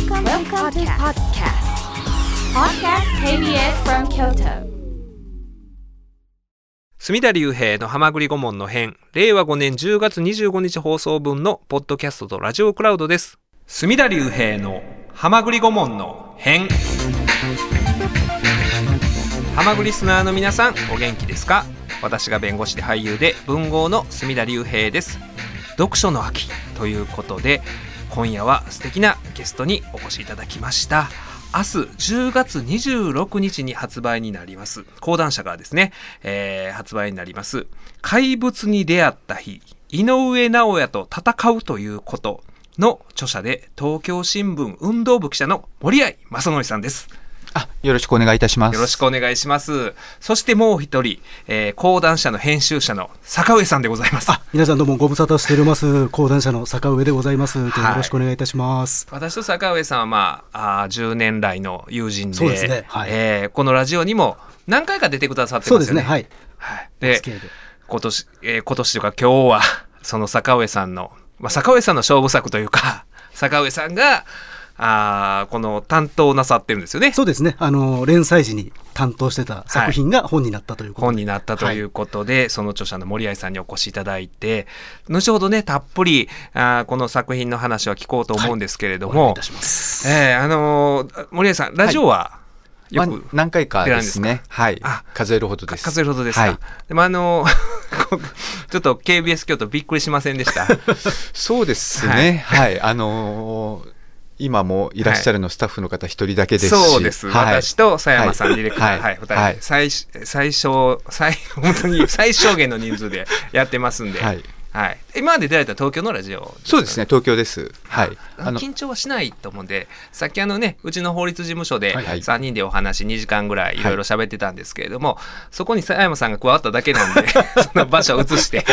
Welcome, Welcome to podcast. Podcast KBS from Kyoto. 隅田隆平の浜栗顧問の編、令和5年10月25日放送分のポッドキャストとラジオクラウドです。隅田隆平の浜栗顧問の編。浜栗リスナーの皆さん、お元気ですか？私が弁護士で俳優で文豪の隅田隆平です。読書の秋ということで、今夜は素敵なゲストにお越しいただきました。明日10月26日に発売になります。講談社からですね、えー発売になります。怪物に出会った日、井上直也と戦うということの著者で、東京新聞運動部記者の森合正則さんです。あ、よろしくお願いいたします。よろしくお願いします。そしてもう一人、えー講談社の編集者の坂上さんでございます。皆さんどうもご無沙汰しております。講談社の坂上でございます、よろしくお願いいたします。私と坂上さんは、まあ、あー10年来の友人でそうですね。はい。えーこのラジオにも何回か出てくださってそうまよね。ですすね。はい。はいで。今年、えー今年というか今日はその坂上さんの、まあ、坂上さんの勝負作というか坂上さんがあーこの担当なさってるんですよね。そうですねあの連載時に担当してた作品が本になったということで、本になったということで、その著者の森合さんにお越しいただいて後ほどねたっぷりあーこの作品の話は聞こうと思うんですけれども、お願いいたしますえーあのー森合さんラジオはよく、まあ何回かですね。はいあ。数えるほどです。数えるほどですか、はい。でもあのー ちょっと KBS 京都びっくりしませんでした？そうですね。はい。あのー今もいらっしゃるのスタッフの方一人だけですし。そうです、はい。私と佐山さん、ディレクター、はい。はい、二人。で、はい。最最小最 本当に最小限の人数でやってますんで、はい。はい、今まで出られた東京のラジオそうですね。東京です。はい。あの緊張はしないと思うんでさっきあのねうちの法律事務所ではいはい。3人でお話2時間ぐらいいろいろ喋ってたんですけれども、そこに佐山さんが加わっただけなんで その場所を移して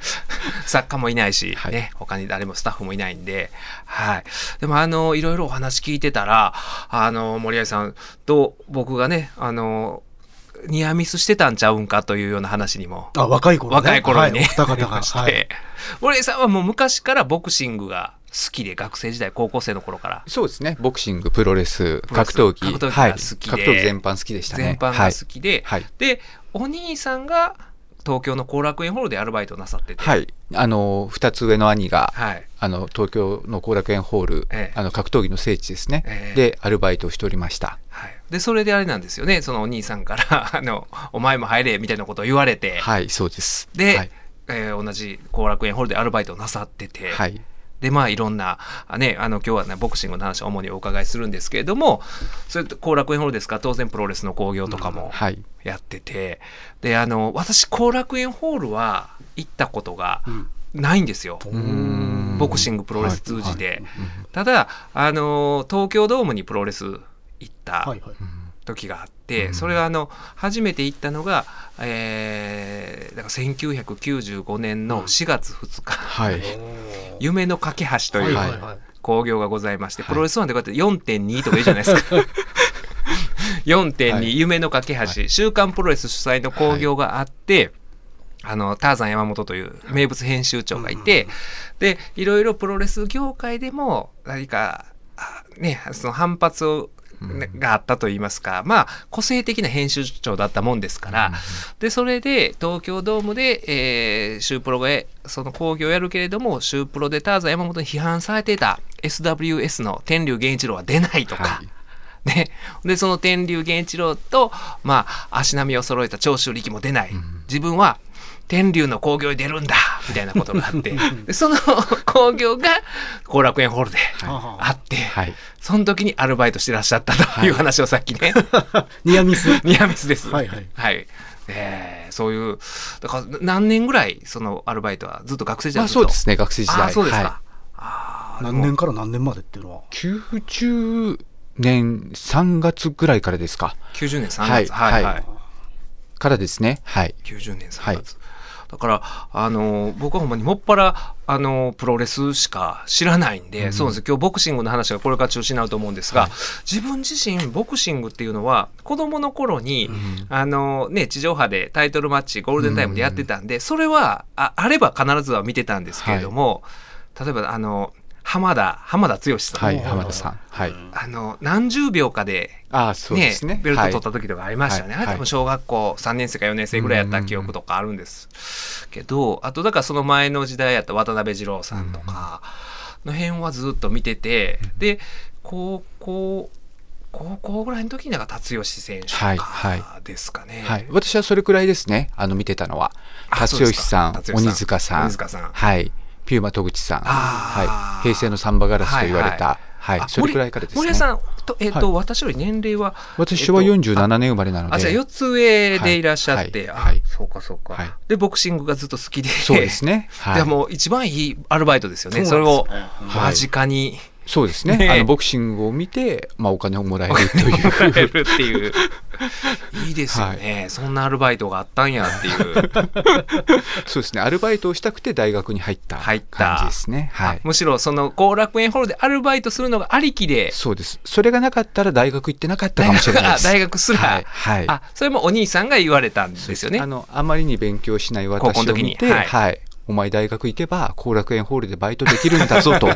作家もいないし、はいね、他に誰もスタッフもいないんで、はい。でもあのいろいろお話聞いてたらあの森合さんと僕がねあのニアミスしてたんちゃうんかというような話にもあ若い頃ね若い頃にね、はい、方が、はい、森江さんはもう昔からボクシングが好きで学生時代高校生の頃からそうですね。ボクシング、プロレス、格闘技。格闘技。好きで格闘技全般好きでしたね。全般が好きで、はい。はい。でお兄さんが東京の後楽園ホールでアルバイトなさってて、はい。あのー、二つ上の兄が、はいあの、東京の後楽園ホール、ええあの、格闘技の聖地ですね。ええで、アルバイトをしておりました。はい、でそれであれなんですよねそのお兄さんから あの「お前も入れ」みたいなことを言われて、はい、そうです。で、はい。えー同じ後楽園ホールでアルバイトをなさってて、はい。でまあいろんなあねあの今日はねボクシングの話を主にお伺いするんですけれどもそれと後楽園ホールですか？ら当然プロレスの興行とかもはい。やってて、であの私後楽園ホールは行ったことがうん。ないんですよ、んボクシングプロレス通じて、はいただあの東京ドームにプロレス行ったはいはい。時があって、それはあの初めて行ったのが、えー、だから1995年の4月2日、はい。夢の架け橋というはい。はいはい興行がございまして、プロレスワンでこうやって4.2とかいいじゃないですか。4.2、はい。夢の架け橋、週刊プロレス主催の興行があって、あの、ターザン山本という名物編集長がいて、で、いろいろプロレス業界でも何か、あね、その反発を、ねがあったといいますか、まあ、個性的な編集長だったもんですから、で、それで東京ドームで、えー、シュープロがその興行をやるけれども、シュープロでターザン山本に批判されていた SWS の天竜源一郎は出ないとか、はい。ね、でその天竜源一郎と、まあ、足並みを揃えた長州力も出ない、自分は天竜の興行に出るんだみたいなことがあって でその興行が後楽園ホールであって、はい。その時にアルバイトしてらっしゃったという話をさっきね、ニアミス ニアミスです。はいはいはい。えーそういう、だから何年ぐらいそのアルバイトはずっと学生時ま代あそうですね、学生時代。あそうですか。はあー何年から何年までっていうのは？い、90年3月ぐらいからですか。90年3はい月。はい、はい、はいからですね。はい。90年3月。だから、あの、僕はほんまにもっぱら、あの、プロレスしか知らないんで、そうなんですよ。今日ボクシングの話がこれから中心になると思うんですが、自分自身、ボクシングっていうのは、子供の頃に、あの、ね、地上波でタイトルマッチ、ゴールデンタイムでやってたんで、それは、ああれば必ずは見てたんですけれども、例えば、あの、浜田浜田剛さん、はい、浜田さん。はい。あの何十秒かでああ、そうですね。ベルト取っはいた時とかありましたよね、はいあれ多分小学校3年生か4年生ぐらいやった記憶とかあるんですけど、あとだからその前の時代やった渡辺二郎さんとかの辺はずっと見てて、で高校高校ぐらいの時になんか達義選手ですかね。はい。私はそれくらいですね。あの、見てたのは。あ達義さん、鬼塚さん。鬼塚さんはい。ピューマ戸口さん。はい。平成のサンバガラスと言われた。はい、あそれくらいからですね。森さんと、えっとは私より年齢は？私はえっと47年生まれなので。あじゃあ4つ上でいらっしゃって、はいはいあそうかそうか、はいでボクシングがずっと好きでそうですね。はい。でもう一番いいアルバイトですよねそれを間近にそうですね。ねえあの、ボクシングを見て、まあ、お金をもらえるという。もらえるっていう いいですよね、そんなアルバイトがあったんやっていう そうですね。アルバイトをしたくて大学に入った感じですね。はい。むしろその後楽園ホールでアルバイトするのがありきでそうです。それがなかったら大学行ってなかったかもしれないです。大学すらはい。はいあそれもお兄さんが言われたんですよねあの、あまりに勉強しない私を見て、はいはい。お前大学行けば後楽園ホールでバイトできるんだぞと。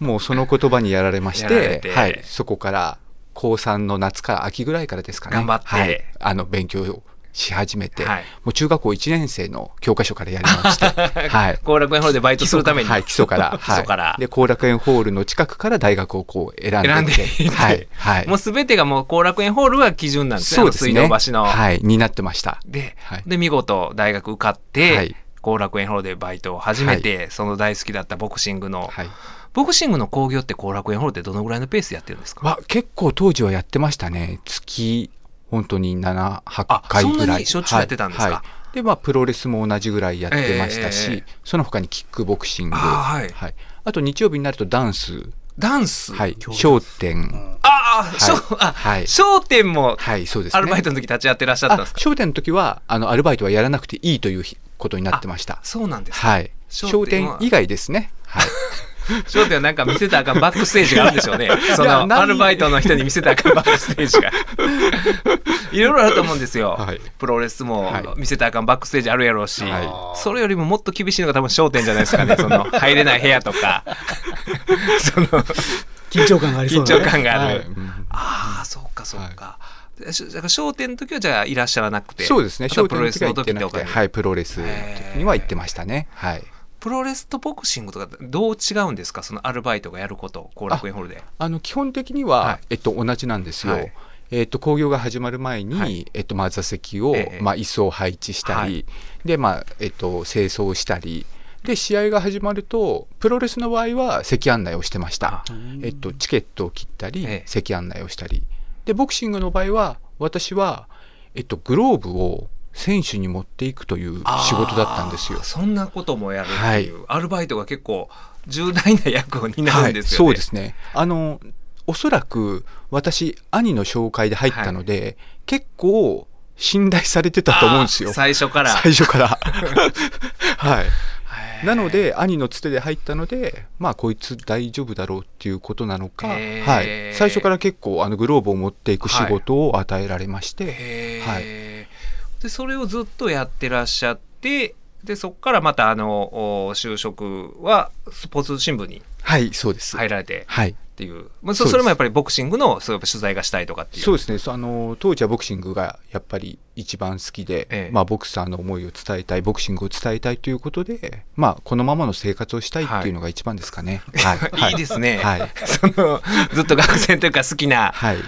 もうその言葉にやられましてはい。そこから高3の夏か秋ぐらいからですかね。頑張ってはい。あの、勉強をし始めて、はいもう中学校1年生の教科書からやりまして、はい。後楽園ホールでバイトするために、はい、基礎から。基礎からはい、で、後楽園ホールの近くから大学をこう選んで選んではい。はい。もうすべてがもう後楽園ホールが基準なんですね。そうですね。水道橋の。はい、になってました。で、はいで、見事大学受かって、はい後楽園ホールでバイトを始めて、その大好きだったボクシングの、はい。ボクシングの興行って後楽園ホールってどのぐらいのペースでやってるんですか？わ、結構当時はやってましたね。月、本当に7、8あ回ぐらい。そんなにしょっちゅうやってたんですか？はいはいで、まあ、プロレスも同じぐらいやってましたし、ええその他にキックボクシング。あはいはい。あと日曜日になるとダンス。ダンス、はい。商店。ああ、いしょあ、はい商店もはい、そうですね。アルバイトの時立ち会ってらっしゃったんあですか？商店の時は、あの、アルバイトはやらなくていいということになってました。そうなんですか。はい。商店以外ですね。はい。商店はなんか見せたらあかんバックステージがあるんでしょうね。その何アルバイトの人に見せたらあかんバックステージが。いろいろあると思うんですよ。はいプロレスもはい見せたらあかんバックステージあるやろうし、はそれよりももっと厳しいのが多分商店じゃないですかね。その入れない部屋とか、その緊張感がありそう緊な、張感がある。はいうんああ、そうかそうか。でしだから商店の時はじゃあいらっしゃらなくて。そうですね。商店の時は行ってなくて、はい、プロレスには行ってましたね。はい。プロレスとボクシングとかどう違うんですか？そのアルバイトがやること、後楽園ホールで。あの基本的には、はい。えっと同じなんですよ。はい。えっと興行が始まる前に、はい。えっとまあ座席を、ええ。まあ椅子を配置したり、はい。でまあえっと清掃したり。で試合が始まるとプロレスの場合は席案内をしてました。あ、えっと、チケットを切ったり、ええ。席案内をしたり。でボクシングの場合は私は、えっと、グローブを選手に持っていくという仕事だったんですよ。そんなこともやるっていう、アルバイトが結構重大な役を担うんですよね。はい、そうですね。あの、おそらく私、兄の紹介で入ったので、結構信頼されてたと思うんですよ。最初から。最初から。はい。なので、兄のつてで入ったので、まあ、こいつ大丈夫だろうっていうことなのか、はい。最初から結構、あの、グローブを持っていく仕事を与えられまして、はいでそれをずっとやってらっしゃってでそこからまたあのお就職はスポーツ新聞にはい、そうです。入られてはい。っていう、まあ、そそそれもやっぱりボクシングのそうやっぱ取材がしたいとかっていう。そうですね。あの当時はボクシングがやっぱり一番好きで、ええ。まあ、ボクサーの思いを伝えたいボクシングを伝えたいということで、まあ、このままの生活をしたいっていうのが一番ですかね。はい。いいですね、はい。そのずっと学生というか好きなはい、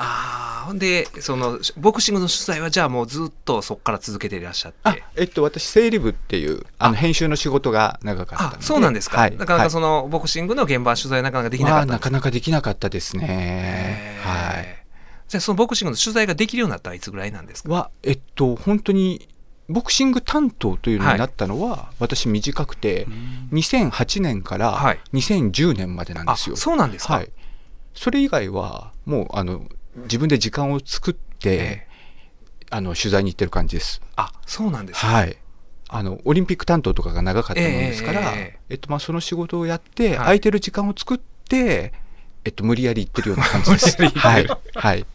ああほんでそのボクシングの取材はじゃあもうずっとそこから続けていらっしゃっあてえっと私整理部っていうあの編集の仕事が長かったのあでそうなんですか、はい、なかなかその、のボクシングの現場取材なかなかできなかまあ、ったなかなかできなかったですね。はへー。じゃあそのボクシングの取材ができるようになったらいつぐらいなんですい、か？はえっと本当にボクシング担当というのになったのは、私短くて2008年からはい。2010年までなんあですよ。そうなんですか、はい、それ以外はもうあの自分で時間を作って、ええ。あの取材に行ってる感じです。あそうなんですか、はい。あのオリンピック担当とかが長かったものですから、ええええっとまあ、その仕事をやって、はい。空いてる時間を作って、えっと、無理やり行ってるような感じです。はいり。はい。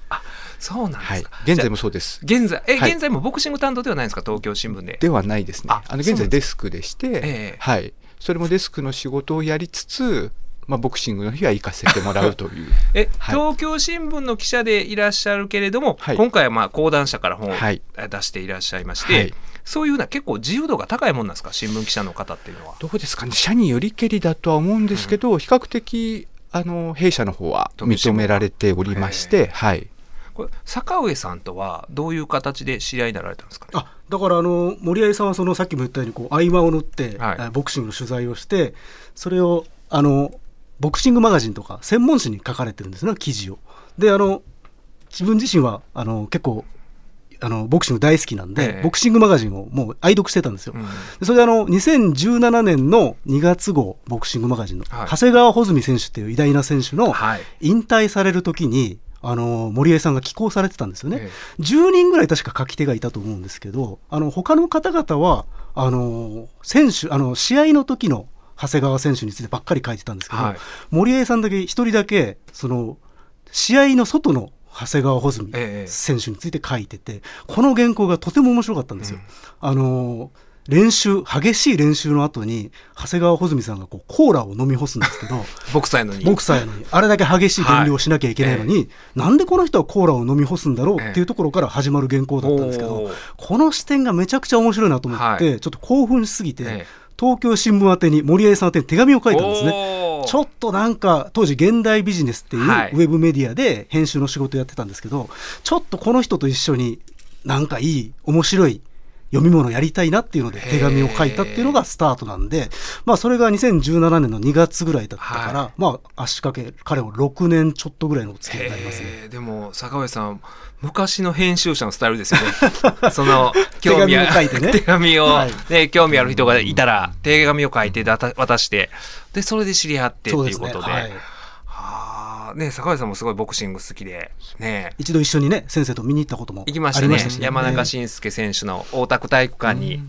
そうなんではい。すか、、現在もそうです。現在え、はい。現在もボクシング担当ではないんですか？東京新聞で。ではないですね。ああの現在デスクでして、ええ。はい、それもデスクの仕事をやりつつ、まあ、ボクシングの日は行かせてもらうという。え、はい。東京新聞の記者でいらっしゃるけれども、はい。今回はまあ講談社から本を出していらっしゃいまして、はい。そういうような結構自由度が高いもんなんですか？新聞記者の方っていうのは。どうですかね？社によりけりだとは思うんですけど、比較的あの弊社の方は認められておりまして、はい、これ坂上さんとはどういう形で知り合いになられたんですかね？あだからあの森合さんはそのさっきも言ったようにこう合間を縫って、ボクシングの取材をしてそれをあのボクシングマガジンとか専門誌に書かれてるんですね記事を。であの自分自身はあの結構あのボクシング大好きなんで、ええボクシングマガジンをもう愛読してたんですよ。うんでそれであの2017年の2月号ボクシングマガジンの、はい長谷川穂積選手っていう偉大な選手のはい引退される時にあの森江さんが寄稿されてたんですよね。え10人ぐらい確か書き手がいたと思うんですけど、あの他の方々はあの選手あの試合の時の長谷川選手についてばっかり書いてたんですけど、はい。森江さんだけ一人だけその試合の外の長谷川穂積ええ選手について書いてて、この原稿がとても面白かったんですよ。あの練習激しい練習の後に長谷川穂積さんがこうコーラを飲み干すんですけど ボクサーやのに。ボクサーやのに。あれだけ激しい減量をしなきゃいけないのに、なんでこの人はコーラを飲み干すんだろうっていうところから始まる原稿だったんですけど、おー。この視点がめちゃくちゃ面白いなと思って、はい。ちょっと興奮しすぎて、ええ東京新聞宛てに森江さん宛てに手紙を書いたんですね。ちょっとなんか当時現代ビジネスっていうウはいェブメディアで編集の仕事やってたんですけど、ちょっとこの人と一緒になんかいい面白い読み物やりたいなっていうので手紙を書いたっていうのがスタートなんで、まあそれが2017年の2月ぐらいだったから、はいまあ足掛け彼も6年ちょっとぐらいのお付き合いになりますね。でも坂上さん昔の編集者のスタイルですよね その興味あ手紙を書いてね 手紙を、はいね興味ある人がいたら手紙を書いて渡してでそれで知り合ってって。いうことではい。はあね坂上さんもすごいボクシング好きでね。一度一緒にね、先生と見に行ったことも行きましたね。ありましたしね。山中ええ伸介選手の大田区体育館に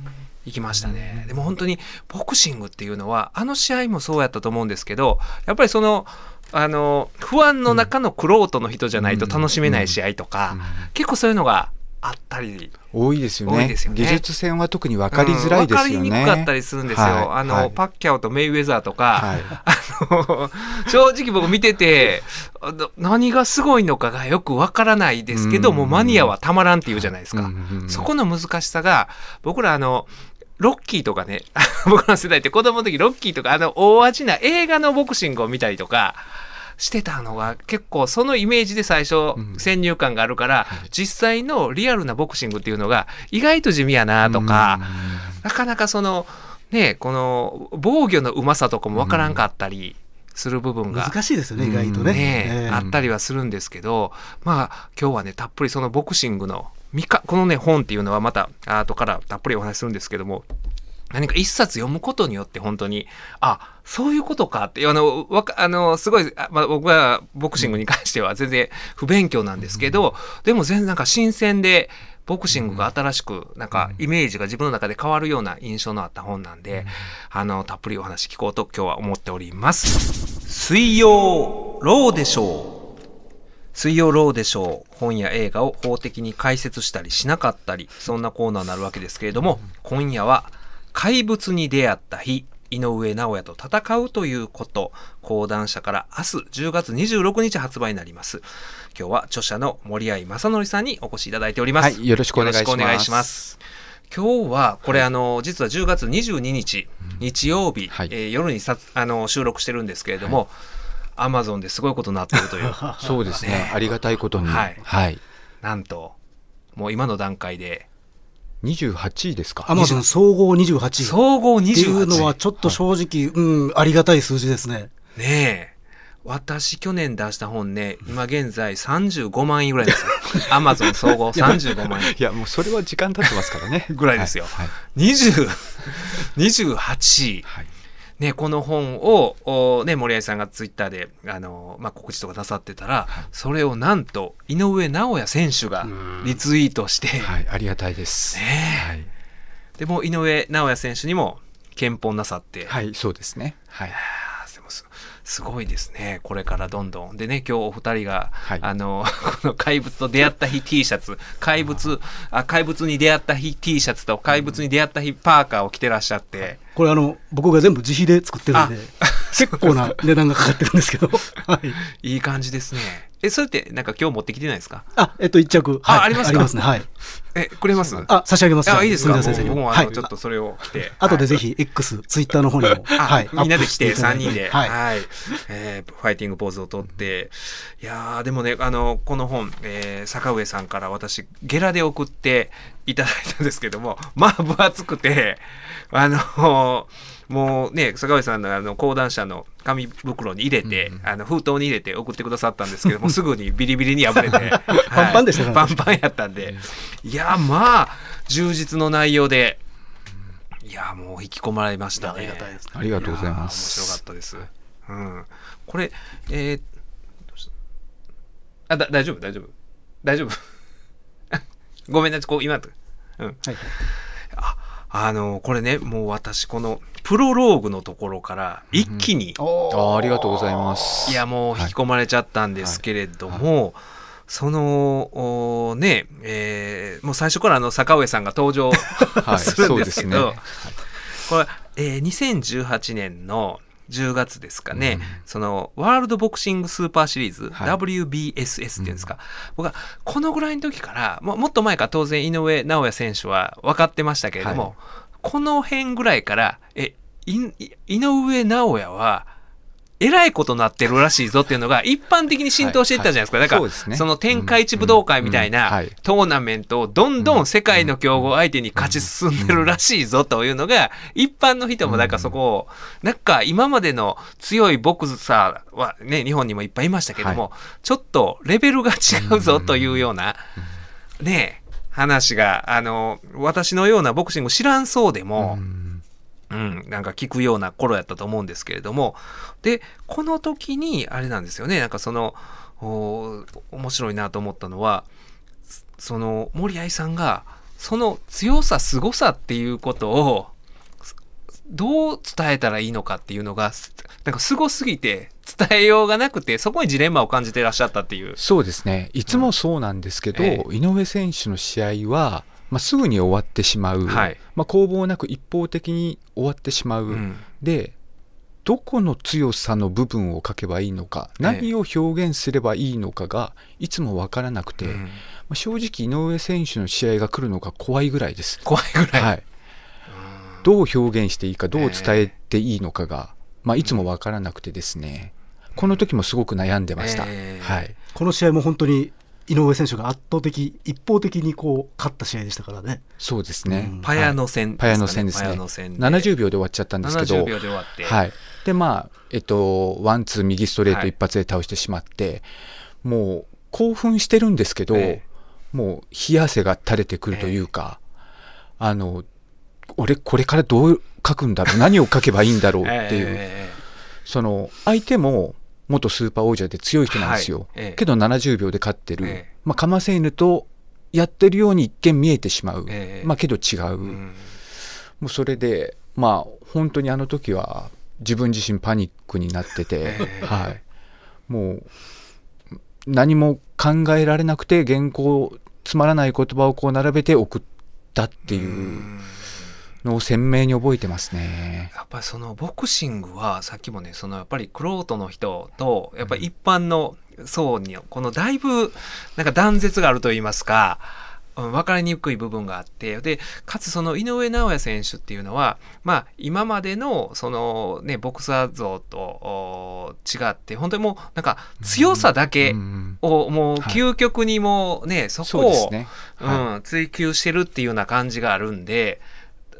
行きましたね。でも本当にボクシングっていうのはあの試合もそうやったと思うんですけどやっぱりそのあの不安の中のクロートの人じゃないと楽しめない試合とか、結構そういうのがあったり。多いですよね。ね。技術戦は特に分かりづらいですよね、うん分かりにくかったりするんですよ。はい。あの、はい。パッキャオとメイウェザーとか、はい。あの正直僕見てて何がすごいのかがよくわからないですけど、うんもうマニアはたまらんって言うじゃないですか。そこの難しさが僕らあのロッキーとかね僕の世代って子供の時ロッキーとかあの大味な映画のボクシングを見たりとかしてたのが結構そのイメージで最初うん先入観があるから、実際のリアルなボクシングっていうのが意外と地味やなとか、なかなかそのねこの防御のうまさとかもわからんかったりする部分が。難しいですよね、意外とね。ねええあったりはするんですけど、まあ今日はねたっぷりそのボクシングのみかこのね本っていうのはまた後からたっぷりお話しするんですけども何か一冊読むことによって本当にあそういうことかってあのわかあのすごい、あまあ、僕はボクシングに関しては全然不勉強なんですけど、でも全然なんか新鮮でボクシングが新しくなんかイメージが自分の中で変わるような印象のあった本なんで、あのたっぷりお話聞こうと今日は思っております。水曜ローでしょう水曜ローでしょう本や映画を法的に解説したりしなかったりそんなコーナーになるわけですけれども、今夜は怪物に出会った日井上尚弥と戦うということ。講談社から明日10月26日発売になります。今日は著者の森合正則さんにお越しいただいております、はいよろしくお願いします。よろくお願いします。今日はこれ、あの実は10月22日、日曜日、はい。えー夜にさあの収録してるんですけれども、アマゾンですごいことになっているという。そうですね。ありがたいことに。はい。はい、なんともう今の段階で28位ですか？アマゾン総合28位。総合28っていうのはちょっと正直、うん、ありがたい数字ですね。ねえ。私去年出した本ね今現在35万円ぐらいですよ。アマゾン総合35万円いやもうそれは時間経ってますからね。ぐらいですよ。はい20 28位。はいね、この本を、おね、森合さんがツイッターで、あの、まあ、告知とかなさってたら、それをなんと、井上尚弥選手がリツイートして、はい、ありがたいです。ねはい、でもう井上尚弥選手にも、検本なさって、はい、そうですね。はい。すごいですね。これからどんどん。でね、今日お二人が、はいあの、この怪物と出会った日 T シャツ、怪物、あ、怪物に出会った日 T シャツと怪物に出会った日パーカーを着てらっしゃって、これあの、僕が全部自費で作ってるんで、結構な値段がかかってるんですけど、はい。いい感じですね。え、それってなんか今日持ってきてないですか？あ、えっと、一着。あはいありますか？ありますね。はい。え、くれます？あ、差し上げます。あ、いいですか？先生にも。はい僕もあの、。ちょっとそれを着て。後でぜひ X、ツイッターの方にも、あ、はい。みんなで来てアップしていただ3人で、はい。はい、えーファイティングポーズをとって、いやー、でもね、あの、この本、えー坂上さんから私、ゲラで送っていただいたんですけども、まあ、分厚くて、あの、もうね、坂上さんのあの講談社の紙袋に入れて、あの封筒に入れて送ってくださったんですけど も、すぐにビリビリに破れて、は いパンパンでしたねパンパンやったんで、いやー、まあ、充実の内容で、いやー、もう引き込まれましたね。ありがたいですねありがとうございまやー面す。白かったです。うん。これ、えー、あ、だ、大丈夫、大丈夫。大丈夫。ごめんなさい、こう、今、うん。はい。あの、これね、もう私、この、プロローグのところから、一気に、あありがとうございます。いや、もう引き込まれちゃったんですけれども、その、おね、えーもう最初からあの、坂上さんが登場 はい、するんそうでけど、ね。これ、えー2018年の10月ですかね、うん。そのワールドボクシングスーパーシリーズ、はい。WBSS っていうんですか、僕はこのぐらいの時からももっと前から当然井上尚弥選手は分かってましたけれども、はい。この辺ぐらいからえ井上尚弥はえらいことなってるらしいぞっていうのが一般的に浸透していったじゃないですか。はい。だからそね。その天下一武道会みたいなはい。トーナメントをどんどん世界の強豪相手に勝ち進んでるらしいぞというのが一般の人もなんかそこをなんか今までの強いボクサーはね日本にもいっぱいいましたけども、ちょっとレベルが違うぞというようなね話があの私のようなボクシング知らんそうでも、うんうん、なんか聞くような頃やったと思うんですけれども、で、この時に、あれなんですよね、なんかその、お面白いなと思ったのは、その、森合さんが、その強さ、凄さっていうことを、どう伝えたらいいのかっていうのが、なんか凄すぎて伝えようがなくて、そこにジレンマを感じてらっしゃったっていう。そうですね。いつもそうなんですけど、え井上選手の試合は、まあ、すぐに終わってしまう、はい。まあ、攻防なく一方的に終わってしまう、うん。でどこの強さの部分を書けばいいのか、ええ。何を表現すればいいのかがいつも分からなくて、うん。まあ、正直井上選手の試合が来るのが怖いぐらいです。怖いぐらい。はい、どう表現していいかどう伝えていいのかが、まあ、いつも分からなくてですね。この時もすごく悩んでました。ええ。はい。この試合も本当に井上選手が圧倒的、一方的にこう、勝った試合でしたからね。そうですね、うん。パヤの戦、パヤの戦ですね。パヤの戦で。70秒で終わっちゃったんですけど。70秒で終わって。はい、でまあえっとワンツー右ストレーはいト一発で倒してしまって、もう興奮してるんですけど、えもう冷や汗が垂れてくるというか、あの俺これからどう書くんだろう。何を書けばいいんだろうっていう、え。その相手も元スーパー王者で強い人なんですよ、はい。ええ。けど70秒で勝ってる、ええ。まあ、かませ犬とやってるように一見見えてしまう、ええ。まあけど違う、えうん。もうそれでまあ本当にあの時は自分自身パニックになってて、ええ。はい、もう何も考えられなくて原稿つまらない言葉をこう並べて送ったっていうのを鮮明に覚えてますね。やっぱりそのボクシングはさっきもねそのやっぱりクロートの人とやっぱり一般の層にこのだいぶなんか断絶があると言いますか、うん、分かりにくい部分があってでかつその井上尚弥選手っていうのはまあ今までのそのねボクサー像とお違って本当にもうなんか強さだけうんをもうはい究極にもうね、そこをうん、追求してるっていうような感じがあるんで、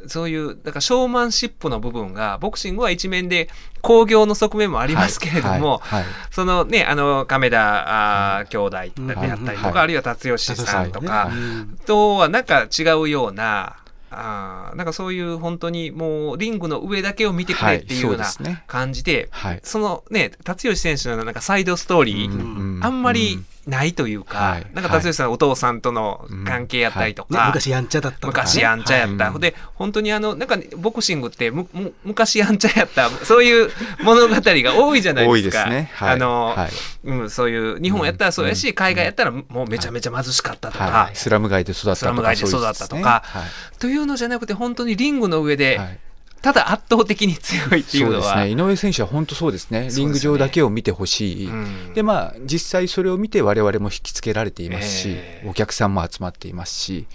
そういう、だからショーマンシップの部分が、ボクシングは一面で工業の側面もあありますけれども、はいはい。そのね、あの、亀田、あー兄弟であったりとか、はい。あるいは達吉さんとか、はいうんとはなんか違うような、あーなんかそういう本当にもうリングの上だけを見てくれっていうようはない。そうですね。感じで、はい。そのね、達吉選手のなんかサイドストーリー、うん。あんまりないというか、はい。なんか達吉さん、お父さんとの関係やったりとねか、昔やんちゃだった昔やんちゃやった。はい。で、本当にあの、なんか、ボクシングってむ、む昔やんちゃやった、そういう物語が多いじゃないですか。ね。はい。あの、はい。うん、そういう、日本やったらそうやし、うん海外やったらもうめちゃめちゃ貧しかったとか、はい、スラム街で育ったとかスラム街で育ったとか。ね。はい。というのじゃなくて、本当にリングの上で、はいただ圧倒的に強いっていうのは、そうですね。井上選手は本当そうですね。リング上だけを見てほしい、うん。でまあ実際それを見て我々も引きつけられていますし、ええ。お客さんも集まっていますし、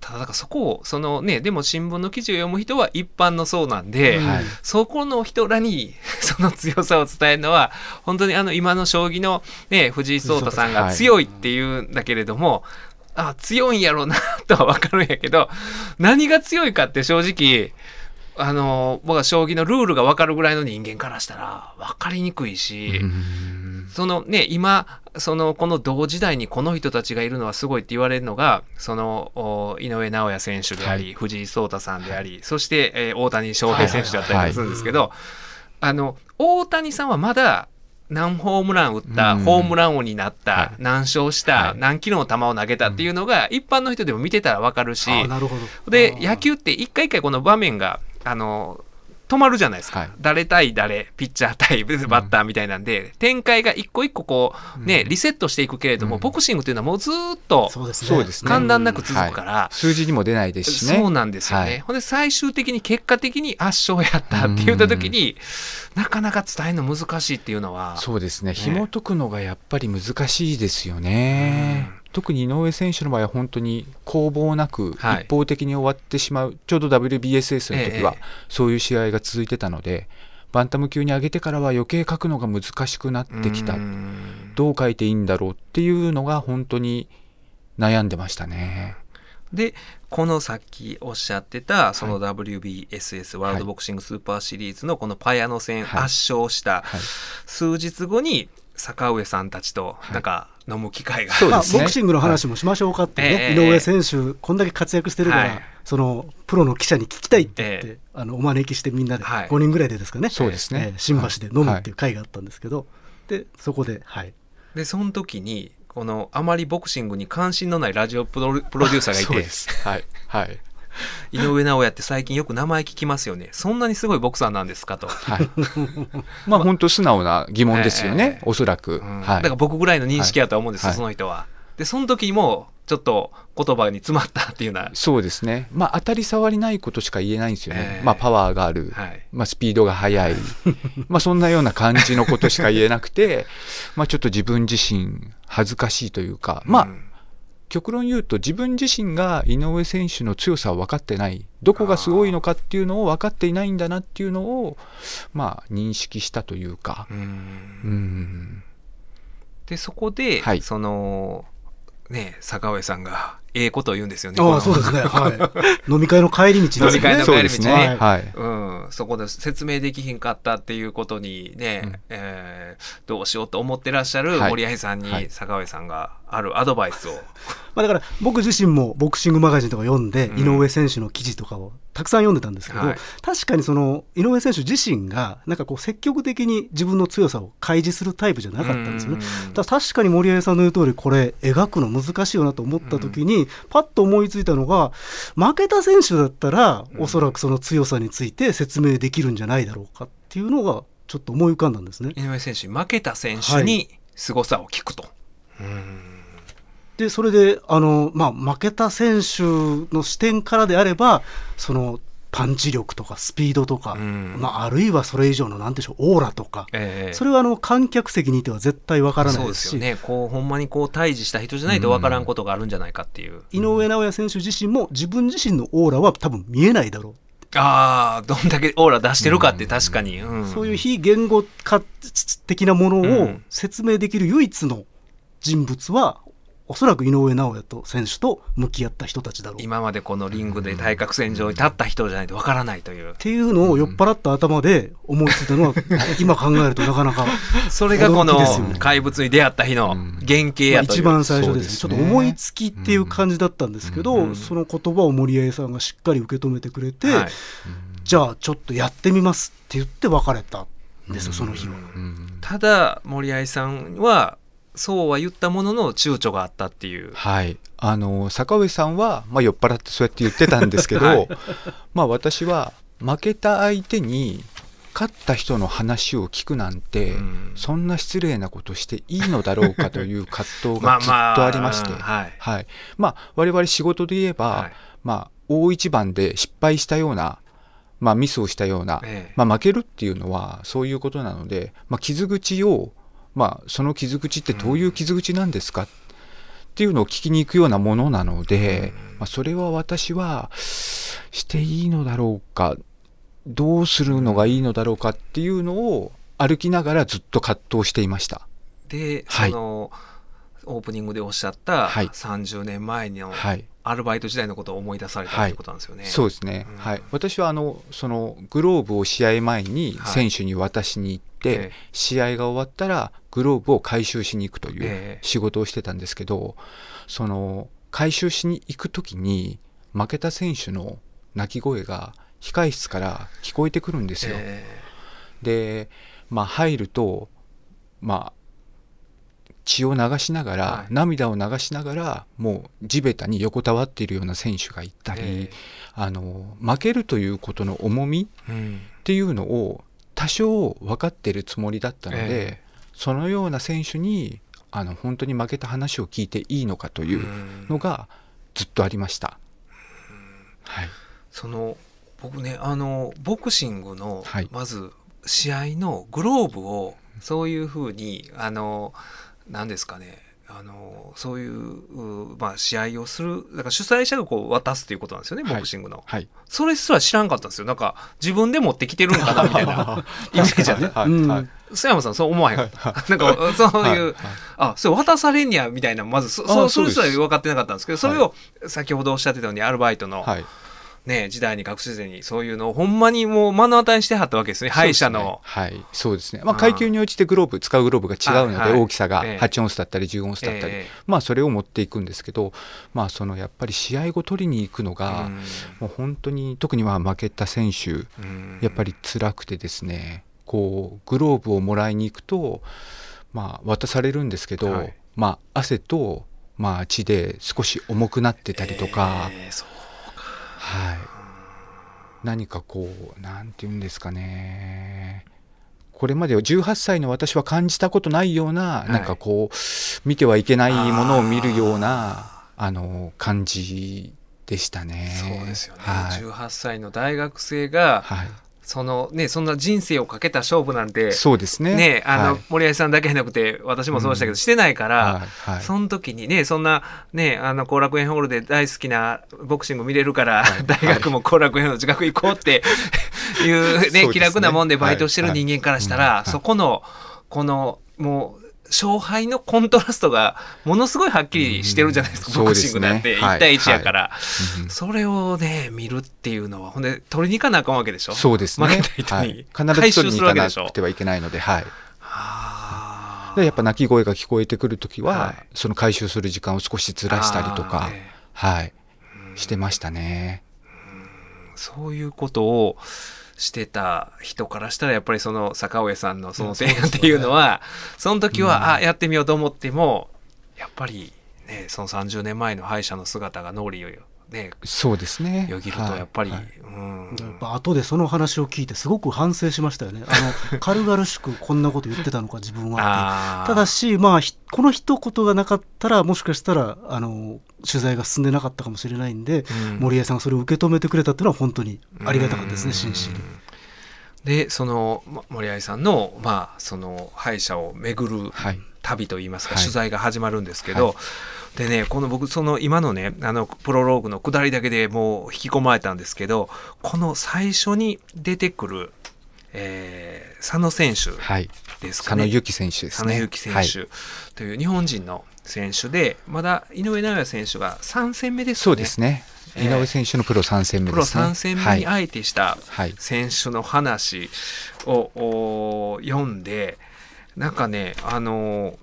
ただだからそこをそのねでも新聞の記事を読む人は一般の層なんで、はい。そこの人らに その強さを伝えるのは本当にあの今の将棋の、ね、藤井聡太さんが強いっていうんだけれども、あ強いんやろうなとは分かるんやけど何が強いかって正直あの僕は将棋のルールが分かるぐらいの人間からしたら分かりにくいし。うん。そのね、今、その、この同時代にこの人たちがいるのはすごいって言われるのが、その、お井上尚弥選手であり、はい。藤井聡太さんであり、そして、えー大谷翔平選手だったりするんですけど、あの、大谷さんはまだ、何ホームラン打った、うん。ホームラン王になった、はい。何勝した、はい。何キロの球を投げたっていうのが、一般の人でも見てたらわかるし、で野球って一回一回この場面があの止まるじゃないですか、はい。誰対誰ピッチャー対バッターみたいなんで、展開が一個一個こうね、リセットしていくけれども、うん。ボクシングっていうのはもうずーっとそうですね。そうですね。間断なく続くから、はい。数字にも出ないですしね。そうなんですよね、はい。ほんで最終的に結果的に圧勝やったって言った時に、なかなか伝えるの難しいっていうのはそうですね。ね。紐解くのがやっぱり難しいですよね、特に井上選手の場合は本当に攻防なくはい。一方的に終わってしまう、ちょうど WBSS の時はええそういう試合が続いてたので、バンタム級に上げてからは余計書くのが難しくなってきた、うん。どう書いていいんだろうっていうのが本当に悩んでましたね。でこのさっきおっしゃってたその WBSS、ワールドボクシングスーパーシリーズのこのパヤノ戦はい。圧勝したはい。数日後に坂上さんたちとはい。なんか飲む機会が、まあ、そうですね。ボクシングの話もしましょうかってね、はい井上選手、こんだけ活躍してるから、はい。そのプロの記者に聞きたいって言って、えあのお招きしてみんなで、はい。5人ぐらいでですかね、そうですね。えー新橋で飲むっていう会があったんですけど、でそこで、はい、でその時にこのあまりボクシングに関心のないラジオプロプロデューサーがいて。そうです。はい。はい。井上尚弥って最近よく名前聞きますよねそんなにすごいボクサーなんですかと。はい。まあ本当素直な疑問ですよね、ええおそらく。うんはい。だから僕ぐらいの認識やとは思うんですよ、はいその人は。でその時もちょっと言葉に詰まったっていうのは、そうですね。まあ当たり障りないことしか言えないんですよね。ええまあパワーがある。はい、まあスピードが速い。まあそんなような感じのことしか言えなくて、まあちょっと自分自身恥ずかしいというか、まあうん極論言うと自分自身が井上選手の強さを分かってない。どこがすごいのかっていうのを分かっていないんだなっていうのをまあ認識したというか。うん。うん。でそこで、はい。そのね坂上さんがええことを言うんですよね。ああ、そうですね、はい、飲み会の帰り道ですね。飲み会の帰り道ね。そうですねはい。うん、そこで説明できひんかったっていうことにね、うん。えーどうしようと思ってらっしゃるはい。森合さんにはい。坂上さんがあるアドバイスを、まあ、だから僕自身もボクシングマガジンとか読んで、うん井上選手の記事とかをたくさん読んでたんですけど、はい確かにその井上選手自身がなんかこう積極的に自分の強さを開示するタイプじゃなかったんですよね。うんだから確かに森合さんの言う通りこれ描くの難しいよなと思った時に、パッと思いついたのが負けた選手だったら、うんおそらくその強さについて説明できるんじゃないだろうかっていうのがちょっと思い浮かんだんですね。井上選手に負けた選手に凄さを聞くと。うんでそれであの、まあ、負けた選手の視点からであればそのパンチ力とかスピードとか、うん。まあ、あるいはそれ以上のなんでしょうオーラとか、ええ。それはあの観客席にいては絶対わからないそうでしですすよね。こう、ほんまにこう、対峙した人じゃないと分からんことがあるんじゃないかっていう。井上尚弥選手自身も自分自身のオーラは多分見えないだろああ、どんだけオーラ出してるかって確かに。う、うん。そういう非言語化的なものをうん。説明できる唯一の人物はおそらく井上尚弥と選手と向き合った人たちだろう。っ今までこのリングで対角線上に立った人じゃないとわからないという。ていうのを酔っ払った頭で思いついたのは、今考えるとなかなかそれがこの怪物に出会った日の原型まあやという。一番最初ですね。ちょっと思いつきっていう感じだったんですけど、うん。その言葉を森江さんがしっかり受け止めてくれて、はい。じゃあちょっとやってみますって言って別れたんですよ、その日は。うん。ただ森合さんはそうは言ったものの躊躇があったっていう。はい、あの坂上さんは、まあ、酔っ払ってそうやって言ってたんですけど、はい。まあ私は負けた相手に勝った人の話を聞くなんて、うん。そんな失礼なことしていいのだろうかという葛藤 まがずっとあまあありまして、はい。はい。まあ、我々仕事で言えば、はい。まあ、大一番で失敗したような、まあ、ミスをしたような、ええ。まあ、負けるっていうのはそういうことなので、まあ、傷口を、まあ、その傷口ってどういう傷口なんですか、っていうのを聞きに行くようなものなので、まあ、それは私はしていいのだろうかどうするのがいいのだろうかっていうのを歩きながらずっと葛藤していました。で、はい。そのオープニングでおっしゃったはい。30年前のはい。アルバイト時代のことを思い出されたはいってことなんですよね。そうですね、うんはい、私はあのそのグローブを試合前にはい。選手に渡しに行って、ええ。試合が終わったらグローブを回収しに行くというええ。仕事をしてたんですけど、その回収しに行く時に負けた選手の泣き声が控室から聞こえてくるんですよ。えで、まあ、入ると、まあ、血を流しながら、はい。涙を流しながらもう地べたに横たわっているような選手がいたり、えあの負けるということの重みっていうのを多少分かってるつもりだったので、えそのような選手にあの本当に負けた話を聞いていいのかとえいううん。のがずっとありました。はい、その僕ねあのボクシングの、はい。まず試合のグローブをそういうふうにあの何ですかねあのそういううまあ、試合をするだから主催者がこう渡すっていうことなんですよねはい。ボクシングの、はい、それすら知らんかったんですよ。なんか自分で持ってきてるんかなみたいな。イメージはね。はい。うん。はい須山さんそう思わへんかった。なんかそういう、あそれ渡されんにやみたいなまずそあそそれそうです。すら分かってなかったんですけどそれを先ほどおっしゃってたようにアルバイトの、はい。ね、時代に学生時代にそういうのをほんまにもう目の当たりにしてはったわけですね。歯医者の。はい、そうですね。まあ、階級に応じてグローブ、使うグローブが違うので、大きさがええ。8オンスだったり10オンスだったり、えまあ、それを持っていくんですけど、まあ、そのやっぱり試合後取りに行くのえが、うん。もう本当に、特には負けた選手、うん。やっぱり辛くてですね、こう、グローブをもらいに行くと、まあ、渡されるんですけど、はい。まあ、汗と、まあ、血で少し重くなってたりとか、ええそうはい、何かこうなんていうんですかね。これまで18歳の私は感じたことないような、い。なんかこう見てはいけないものを見るようなあの感じでしたね。そうですよね、はい。18歳の大学生がはい、そのねそんな人生をかけた勝負なんてそうですね。ねあの、はい。森合さんだけじゃなくて私もそうでしたけど、うんしてないから、はいはい。その時にね、そんなね、あの、後楽園ホールで大好きなボクシング見れるから、大学も後楽園の近く行こうって いうね、ね。気楽なもんでバイトしてる人間からしたら、はいはい。そこの、この、もう、勝敗のコントラストがものすごいはっきりしてるじゃないですか、うんボクシングなんて。1そうですね。はい。対1やから、うんそれをね、見るっていうのは、ほんで、取りに行かなあかんわけでしょ？そうですね。負けた人に。はい、必ず取りに行かなくてはいけないので、はい。でやっぱ鳴き声が聞こえてくるときは、はい。その回収する時間を少しずらしたりとあかー、ええ。はい、してましたね。そういうことをしてた人からしたらやっぱりその坂上さんのその提案っていうのはその時は、あやってみようと思ってもやっぱりねその30年前の敗者の姿が脳裏をね。そうですね。よぎるとやっぱり、はい。はいうん。やっぱ後でその話を聞いてすごく反省しましたよね。あの 軽々しくこんなこと言ってたのか自分は。ただし、まあ、ひこの一言がなかったらもしかしたらあの取材が進んでなかったかもしれないんで、うん。森江さんがそれを受け止めてくれたっていうのは本当にありがたかったですね、真摯に。でそのま森合さんのまあその敗者を巡るはい。旅といいますか、はい。取材が始まるんですけど、はいでねこの僕その今のねあのプロローグの下りだけでもう引き込まれたんですけどこの最初に出てくるえー佐野選手はい。ですかね。佐野由紀選手ですね。佐野由紀選はい手という日本人の選手で、まだ井上尚弥選手が3戦目ですね。うですね。えー井上選手のプロ3戦目プロですね。3戦目にはい。相手したはい。選手の話をお読んで、なんかね、あのー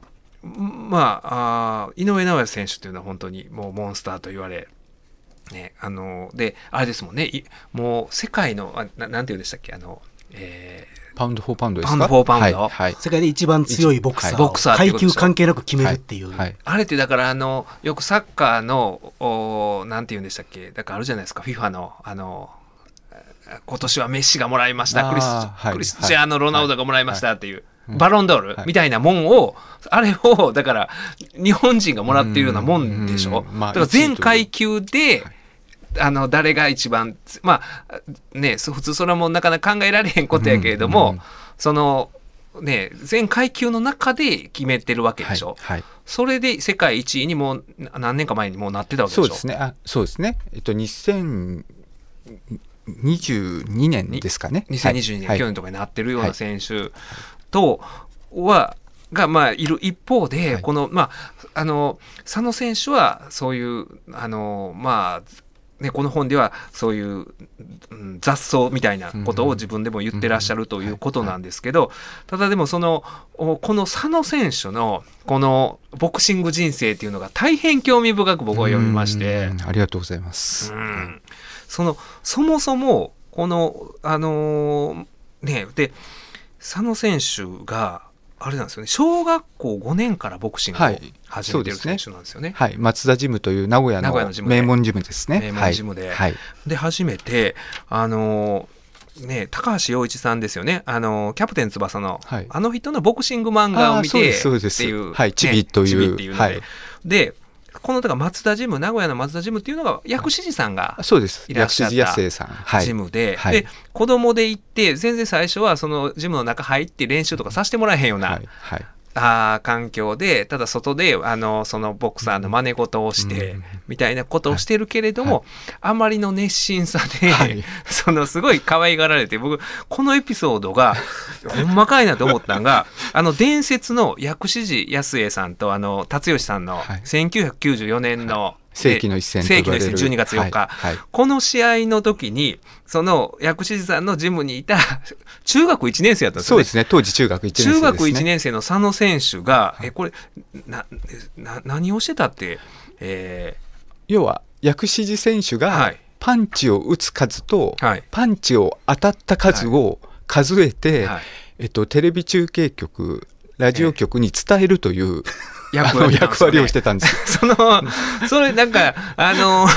まああー井上尚弥選手というのは本当にもうモンスターと言われ、ね、あのーで、あれですもんね、いもう世界の、あななんて言うんでしたっけ、あの、えパウンド・フォー・パウンドですか？パウンドフォーパウンドはい。はい世界で一番強いボクサーを、はいボクサー階級関係なく決めるっていう。はい。あれってだからあのよくサッカーのおなんて言うんでしたっけだからあるじゃないですか FIFA のあのあ今年はメッシがもらいましたクリス,、はいクリスチアーノ・ロナウドがもらいましたっていう、うんバロンドールはい。みたいなもんを、あれをだから日本人がもらってるようなもんでしょ、うんまあだから全階級で、あの誰が一番まあねそ普通それはもうなかなか考えられへんことやけれども、そのね全階級の中で決めてるわけでしょ、はい。それで世界一位にもうな何年か前にもうなってたわけでしょ？そうですね。あ、そうですね。えっと、2022年ですかね。2022年、はい。去年とかになってるような選手とは、が、まあ、いる一方で、はい。この、まあ、あの、佐野選手は、そういう、あの、まあ、ね、この本ではそういううん雑草みたいなことを自分でも言ってらっしゃるということなんですけど、ただでもその、おこの佐野選手のこのボクシング人生っていうのが大変興味深く僕は読みまして、うんありがとうございます。うん。そのそもそもこのあのーねで佐野選手があれなんですよね。小学校5年からボクシングをはい。始めてる選手なんですよね。はい。松田ジムという名古屋の名門ジムですね。名門ジムで。はい。はいで初めてあのーね、高橋陽一さんですよね、あのーキャプテン翼の、はい。あの人のボクシング漫画を見てっていう、はい。チビというはい。でこのだから松田ジム名古屋の松田ジムっていうのが薬師寺さんがそうです。いらっしゃっ。ジムで、はいで子供で行って全然最初はそのジムの中入って練習とかさせてもらえへんような。あー環境でただ外であのそのボクサーの真似事をして、うん。みたいなことをしてるけれども、はい。あまりの熱心さで、はい。そのすごい可愛がられて僕このエピソードがほんまかいなと思ったんが あの伝説の薬師寺康江さんとあの達義さんのはい。1994年の、世紀の一戦と世紀の一戦12月4日、はい。はいこの試合の時に、その薬師寺さんのジムにいた 中学1年生だったんですよね。そうですね。当時中学1年生です、ね。中学1年生の佐野選手が、え、これ、な、な、何をしてたって、え要は、薬師寺選手がい、パンチを打つ数と、はい、パンチを当たった数を数えて、はい。えっと、テレビ中継局、ラジオ局に伝えるという、あの役割をしてたんですよ。その、それなんか、あの、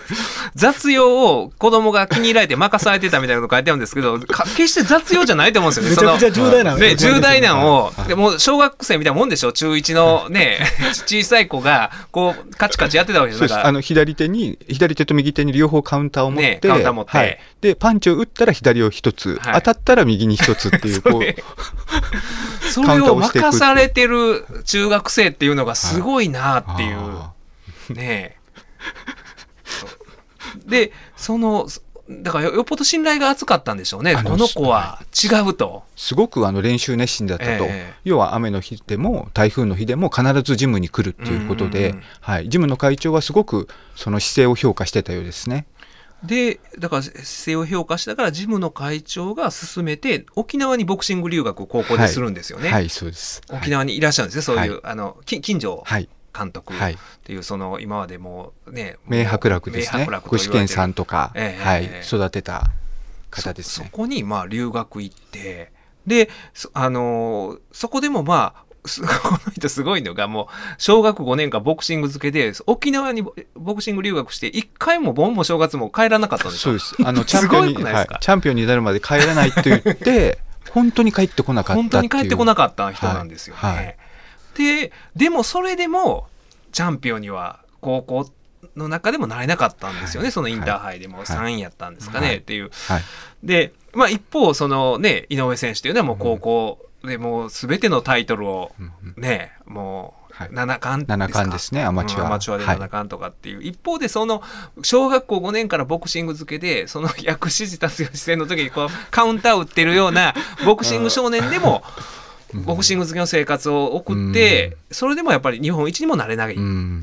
雑用を子供が気に入られて任されてたみたいなこと書いてあるんですけど、か決して雑用じゃないと思うんですよね。めちゃくちゃ重大なそのね、重大なんをは、いでも小学生みたいなもんでしょ？中1のね、小さい子が、こう、カチカチやってたわけじゃないそうです。あの、左手に、左手と右手に両方カウンターを持って、ねカウンター持ってはい。で、パンチを打ったら左を一つ、はい当たったら右に一つっていう、こう、それを任されてる中学生っていうのがすごいなっていう。あねえ。で、その、だからよよっぽど信頼が厚かったんでしょうね。この子は違うと。すごくあの練習熱心だったと、ええ要は雨の日でも台風の日でも必ずジムに来るっていうことで、はい、ジムの会長はすごくその姿勢を評価してたようですね。で、だから姿勢を評価したから、ジムの会長が進めて、沖縄にボクシング留学を高校でするんですよね。はい、そうです。沖縄にいらっしゃるんですね、そういう、はいあの、き金城はい、監督っはい、ていう、その、今までもうね、名伯楽ですね名伯。楽と具志堅言われてるさんとか、ええはいええ、育てた方ですね。そそこにまあ留学行ってでそあのーそこでもまあす この人すごいのがもう小学5年間ボクシング付けで沖縄にボボクシング留学して一回も盆も正月も帰らなかったんですよ。そうです。あの、チャンピオンすに、はい、チャンピオンになるまで帰らないと言って、本当に帰ってこなかった。本当に帰ってこなかった人なんですよね。はい。はい。ででもそれでもチャンピオンには高校の中でもなれなかったんですよね、はい。そのインターハイでもはい。3位やったんですかね、はい。っていう。はい。で、まあ、一方そのね井上選手というのはもう高校でもう全てのタイトルをうんうん。ねもうはい。七冠ですか？七冠ですねアマチュア。うんアマチュアではい。七冠とかっていう、一方でその小学校5年からボクシング漬けでその 薬師寺達義戦の時にこうカウンター打ってるようなボクシング少年でもボクシング漬けの生活を送って、それでもやっぱり日本一にもなれないって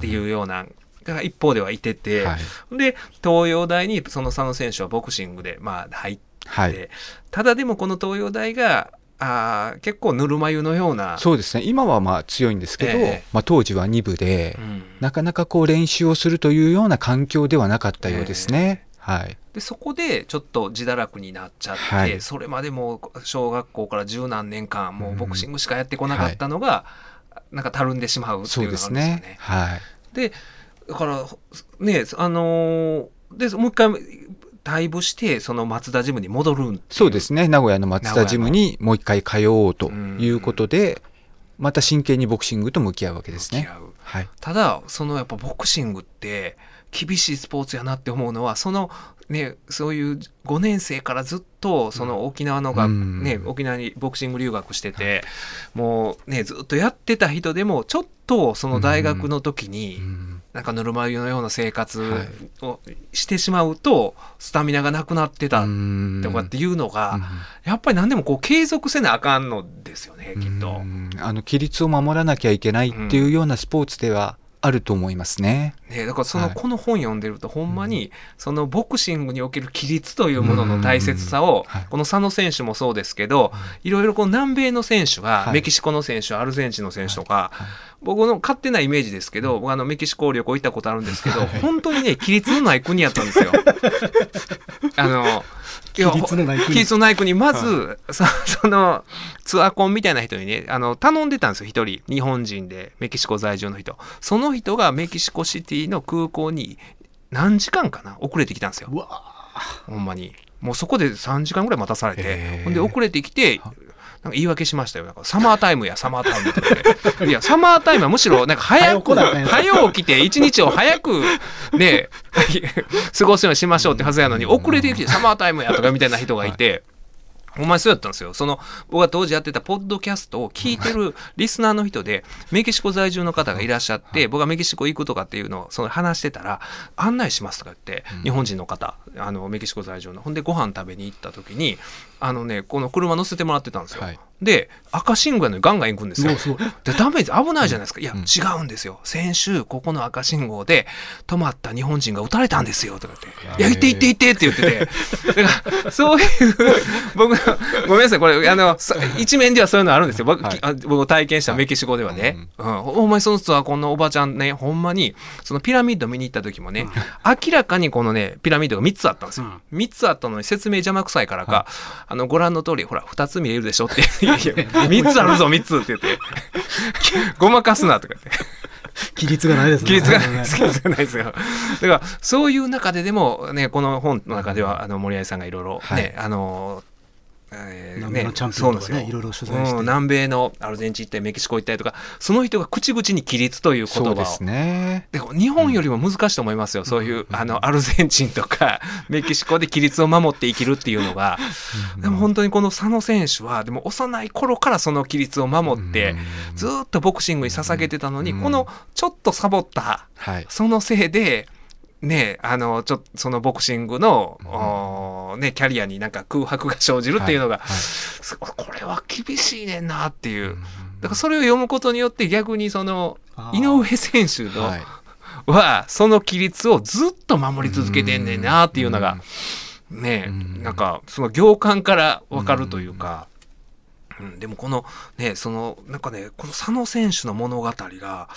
いうようなが一方ではいてて、はいで東洋大にその佐野選手はボクシングでまあ入って、はいただでもこの東洋大があー結構ぬるま湯のような。そうですね。今はまあ強いんですけど、ええ。まあ、当時は2部で、うん。なかなかこう練習をするというような環境ではなかったようですね。はい、でそこでちょっと自堕落になっちゃって、はい。それまでも小学校から十何年間もうボクシングしかやってこなかったのが、なんかたるんでしまうってそいううのがあですね。るんですよね。。はい、でだからねあのーでもう一回退部してその松田ジムに戻るそうですね。名古屋の松田ジムにもう一回通おうということで、また真剣にボクシングと向き合うわけですね。はい、ただそのやっぱボクシングって厳しいスポーツやなって思うのはそのねそういう5年生からずっとその沖縄のが、うん。ね沖縄にボクシング留学してて、もうねずっとやってた人でもちょっとその大学の時に、うんなんかぬるま湯のような生活はい。をしてしまうとスタミナがなくなってたうん。とかっていうのが、うんやっぱり何でもこう継続せなあかんのですよねきっと。うん。あの規律を守らなきゃいけないっていうようなスポーツではあると思いますね。ね、だからその、はい。この本読んでるとほんまにそのボクシングにおける規律というものの大切さを、はい。この佐野選手もそうですけど、い。ろいろこう南米の選手が、はい。メキシコの選手アルゼンチンの選手とか、はい。僕の勝手なイメージですけど、僕あのメキシコ旅行行ったことあるんですけど、本当にね規律のない国やったんですよ。あのや規律のない国。規律のない国。まず、そ そのツアーコンみたいな人にね。あの頼んでたんですよ一人。日本人でメキシコ在住の人。その人がメキシコシティの空港に何時間かな遅れてきたんですよ。うわほんまに。もうそこで3時間ぐらい待たされて。ほんで遅れてきてなんか言い訳しましたよ。なんかサマータイムやサマータイムとか言って。いやサマータイムはむしろなんか早く早起きて一日を早くね 過ごすようにしましょうってはずやのに遅れてきてサマータイムやとかみたいな人がいて。お前そうやったんですよ。その、僕が当時やってたポッドキャストを聞いてるリスナーの人で、メキシコ在住の方がいらっしゃって、僕がメキシコ行くとかっていうのをその話してたら、案内しますとか言って、日本人の方、あの、メキシコ在住の。ほんで、ご飯食べに行った時に、あのね、この車乗せてもらってたんですよ。はいで、赤信号やのにガンガン行くんですよで、ダメです。危ないじゃないですか。いや、うん違うんですよ。先週、ここの赤信号で止まった日本人が撃たれたんですよ。とか言って。いや、行って行って行ってって言ってて。だから、そういう、僕の、ごめんなさい。これ、あの、さ一面ではそういうのあるんですよ。僕、はい僕体験したメキシコではね。うん。お前その人はこのおばちゃんね、ほんまに、そのピラミッド見に行った時もね、明らかにこのね、ピラミッドが3つあったんですよ。3つあったのに説明邪魔くさいからか、あの、ご覧の通り、ほら、2つ見えるでしょって。いやいや、3つあるぞ、3つって言って。ごまかすなとか言って。規律がないですね規律がないです。規律がないですよ。だから、そういう中ででも、ね、この本の中では、あの、森合さんがいろいろ、ね、はいあの、えー南米のチャンピオンとかねそうなんですよ。いろいろ取材して。うん南米のアルゼンチン行ったりメキシコ行ったりとかその人が口々に規律という言葉を。そうですね。でも日本よりも難しいと思いますよ、そういうあのアルゼンチンとか メキシコで規律を守って生きるっていうのが、でも本当にこの佐野選手はでも幼い頃からその規律を守って、ずーっとボクシングに捧げてたのに、うん。このちょっとサボったはい。そのせいでねあのちょっとそのボクシングの、おーね、キャリアになんか空白が生じるっていうのが、はいすこれは厳しいねんなっていう。だからそれを読むことによって逆にその井上選手の、はい。はその規律をずっと守り続けてんねんなっていうのがねうん。なんかその行間から分かるというか。うん、でもこのねそのなんかねこの佐野選手の物語が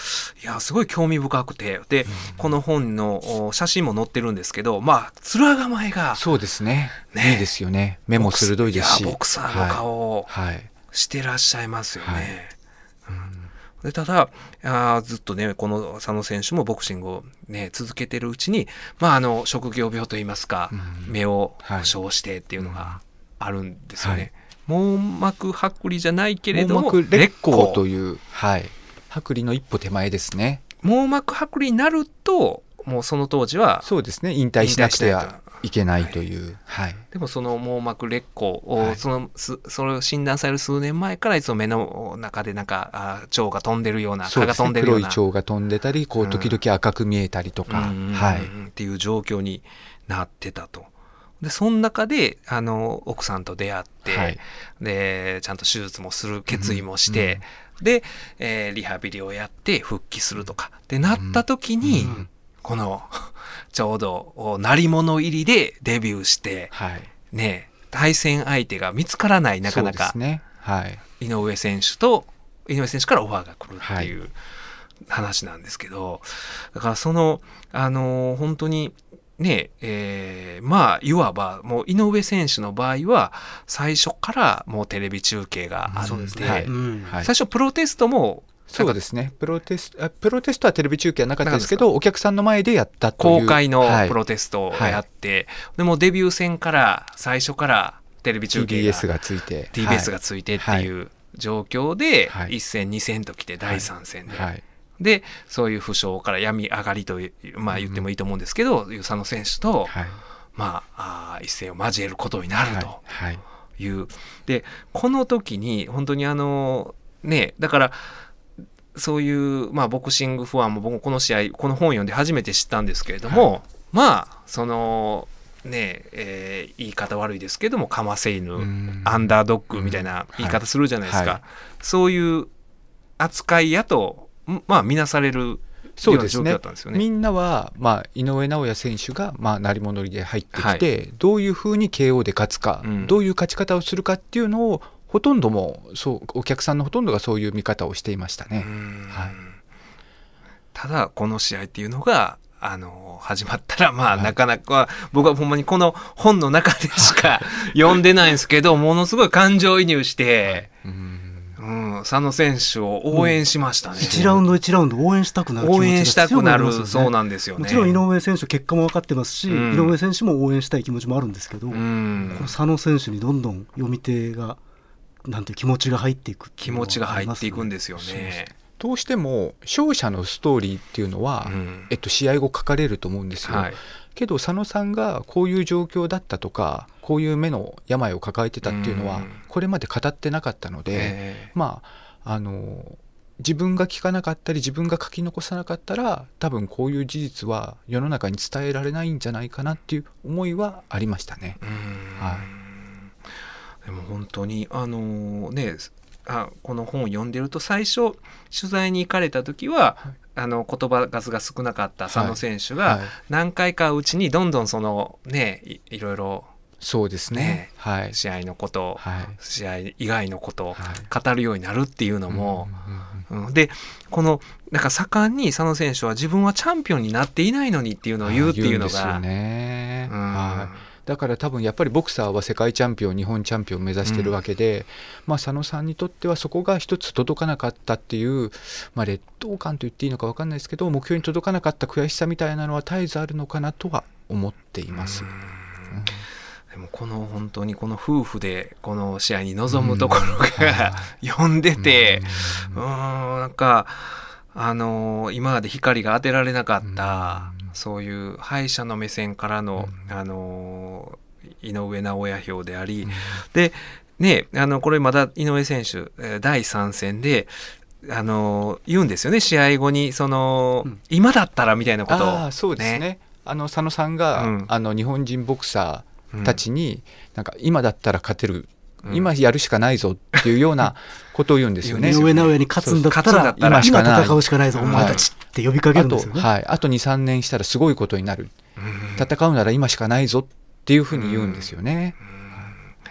いやすごい興味深くてでこの本のお写真も載ってるんですけどまあ面構えがそうですね。ねいいですよね。目も鋭いですし。やボクサーの顔をはい。はい。してらっしゃいますよね。はいでただあーずっとねこの佐野選手もボクシングを、ね、続けてるうちに、まあ、あの職業病といいますか、うん目をはい負傷してっていうのがあるんですよね。はい網膜剥離じゃないけれども網膜劣行とういう、はい。剥離の一歩手前ですね。網膜剥離になるともうその当時はそうですね。引退しなくてはいけないという、はい。でもその網膜劣行を、はい。そのすそれを診断される数年前からいつも目の中でなんかあ腸が飛んでるような蚊が飛んでるような。黒い腸が飛んでたりこうんう時々赤く見えたりとか、うん。はい、っていう状況になってたと。でその中であの奥さんと出会って、はい。でちゃんと手術もする決意もして、で、えーリハビリをやって復帰するとかってなった時に、うんこの ちょうどお鳴り物入りでデビューしてはい、ね対戦相手が見つからないなかなか。ね。はい。井上選手と井上選手からオファーが来るっていう話なんですけど、だからそのあのー本当にねえーまあいわばもう井上選手の場合は最初からもうテレビ中継があって、そうん。はい。最初プロテストもそうですね。プロテストあプロテストはテレビ中継はなかったですけどお客さんの前でやったという。公開のはい。プロテストをやって、でもデビュー戦から最初からテレビ中継が TBS がついて。TBS がついてっていう状況で、はい。1戦2戦ときて第3戦で、はいでそういう負傷から病み上がりというまあ言ってもいいと思うんですけど、与謝野選手と、はい。まああー一戦を交えることになると。はい。いう、でこの時に本当にあのねだからそういう、まあ、ボクシングファンも僕もこの試合この本読んで初めて知ったんですけれども、まあそのねえー言い方悪いですけどもかませ犬、うん。アンダードッグみたいな言い方するじゃないですか、はい。そういう扱いやとんまあ見なされるそうですね。みんなは、まあ、井上尚弥選手が、まあ、鳴り物入りで入ってきて、どういうふうに KO で勝つか、うん。どういう勝ち方をするかっていうのをほとんどもそうお客さんのほとんどがそういう見方をしていましたね。うん。はい。ただこの試合っていうのがあの始まったらまあ、はい。なかなか僕はほんまにこの本の中でしか 読んでないんですけどものすごい感情移入して、うんうん、佐野選手を応援しましたね。1ラウンド1ラウンド応援したくなる気持ちが応援したくなる、そうなんですよね。もちろん井上選手結果も分かってますし、うん井上選手も応援したい気持ちもあるんですけど、うこんの佐野選手にどんどん読み手がなんていう気持ちが入っていくってい気持ちが入っていくんでですよね。どうしても勝者のストーリーっていうのは、うんえっと、試合後書かれると思うんですよ。はいけど佐野さんがこういう状況だったとかこういう目の病を抱えてたっていうのは、うん。これまで語ってなかったので、えまああの自分が聞かなかったり自分が書き残さなかったら多分こういう事実は世の中に伝えられないんじゃないかなっていう思いはありましたね。ーうん。はでも本当にあのねあこの本を読んでると最初取材に行かれた時は、あの言葉数が少なかった佐野選手が、はい。何回かうちにどんどんそのねいいろいろそうですね。ねはい、試合のこと、はい。試合以外のことをはい。語るようになるっていうのも、うんうんでこのなんか盛んに佐野選手は自分はチャンピオンになっていないのにっていうのを言うっていうのが。ね。うん。はいだから多分やっぱりボクサーは世界チャンピオン日本チャンピオンを目指してるわけで、まあ、佐野さんにとってはそこが一つ届かなかったっていう、まあ、劣等感と言っていいのか分かんないですけど目標に届かなかった悔しさみたいなのは絶えずあるのかなとは思っています。うん。でもこの本当にこの夫婦でこの試合に臨むところが読ん。でてうーんなんかあのー今まで光が当てられなかった。うんそういう敗者の目線からのあのー井上尚弥票でありでねあのこれまだ井上選手えー第3戦であのー言うんですよね。試合後にその、うん。今だったらみたいなことを。そうですね。あの佐野さんが、うん。あの日本人ボクサーたちに、なんか今だったら勝てる、うん今やるしかないぞっていうようなことを言うんですよね。上尚弥に勝つんだったら今今しかない。戦うしかないぞ、お前たちって呼びかけるんですよね。はい、あと23年したらすごいことになる。うん。戦うなら今しかないぞっていうふうに言うんですよね。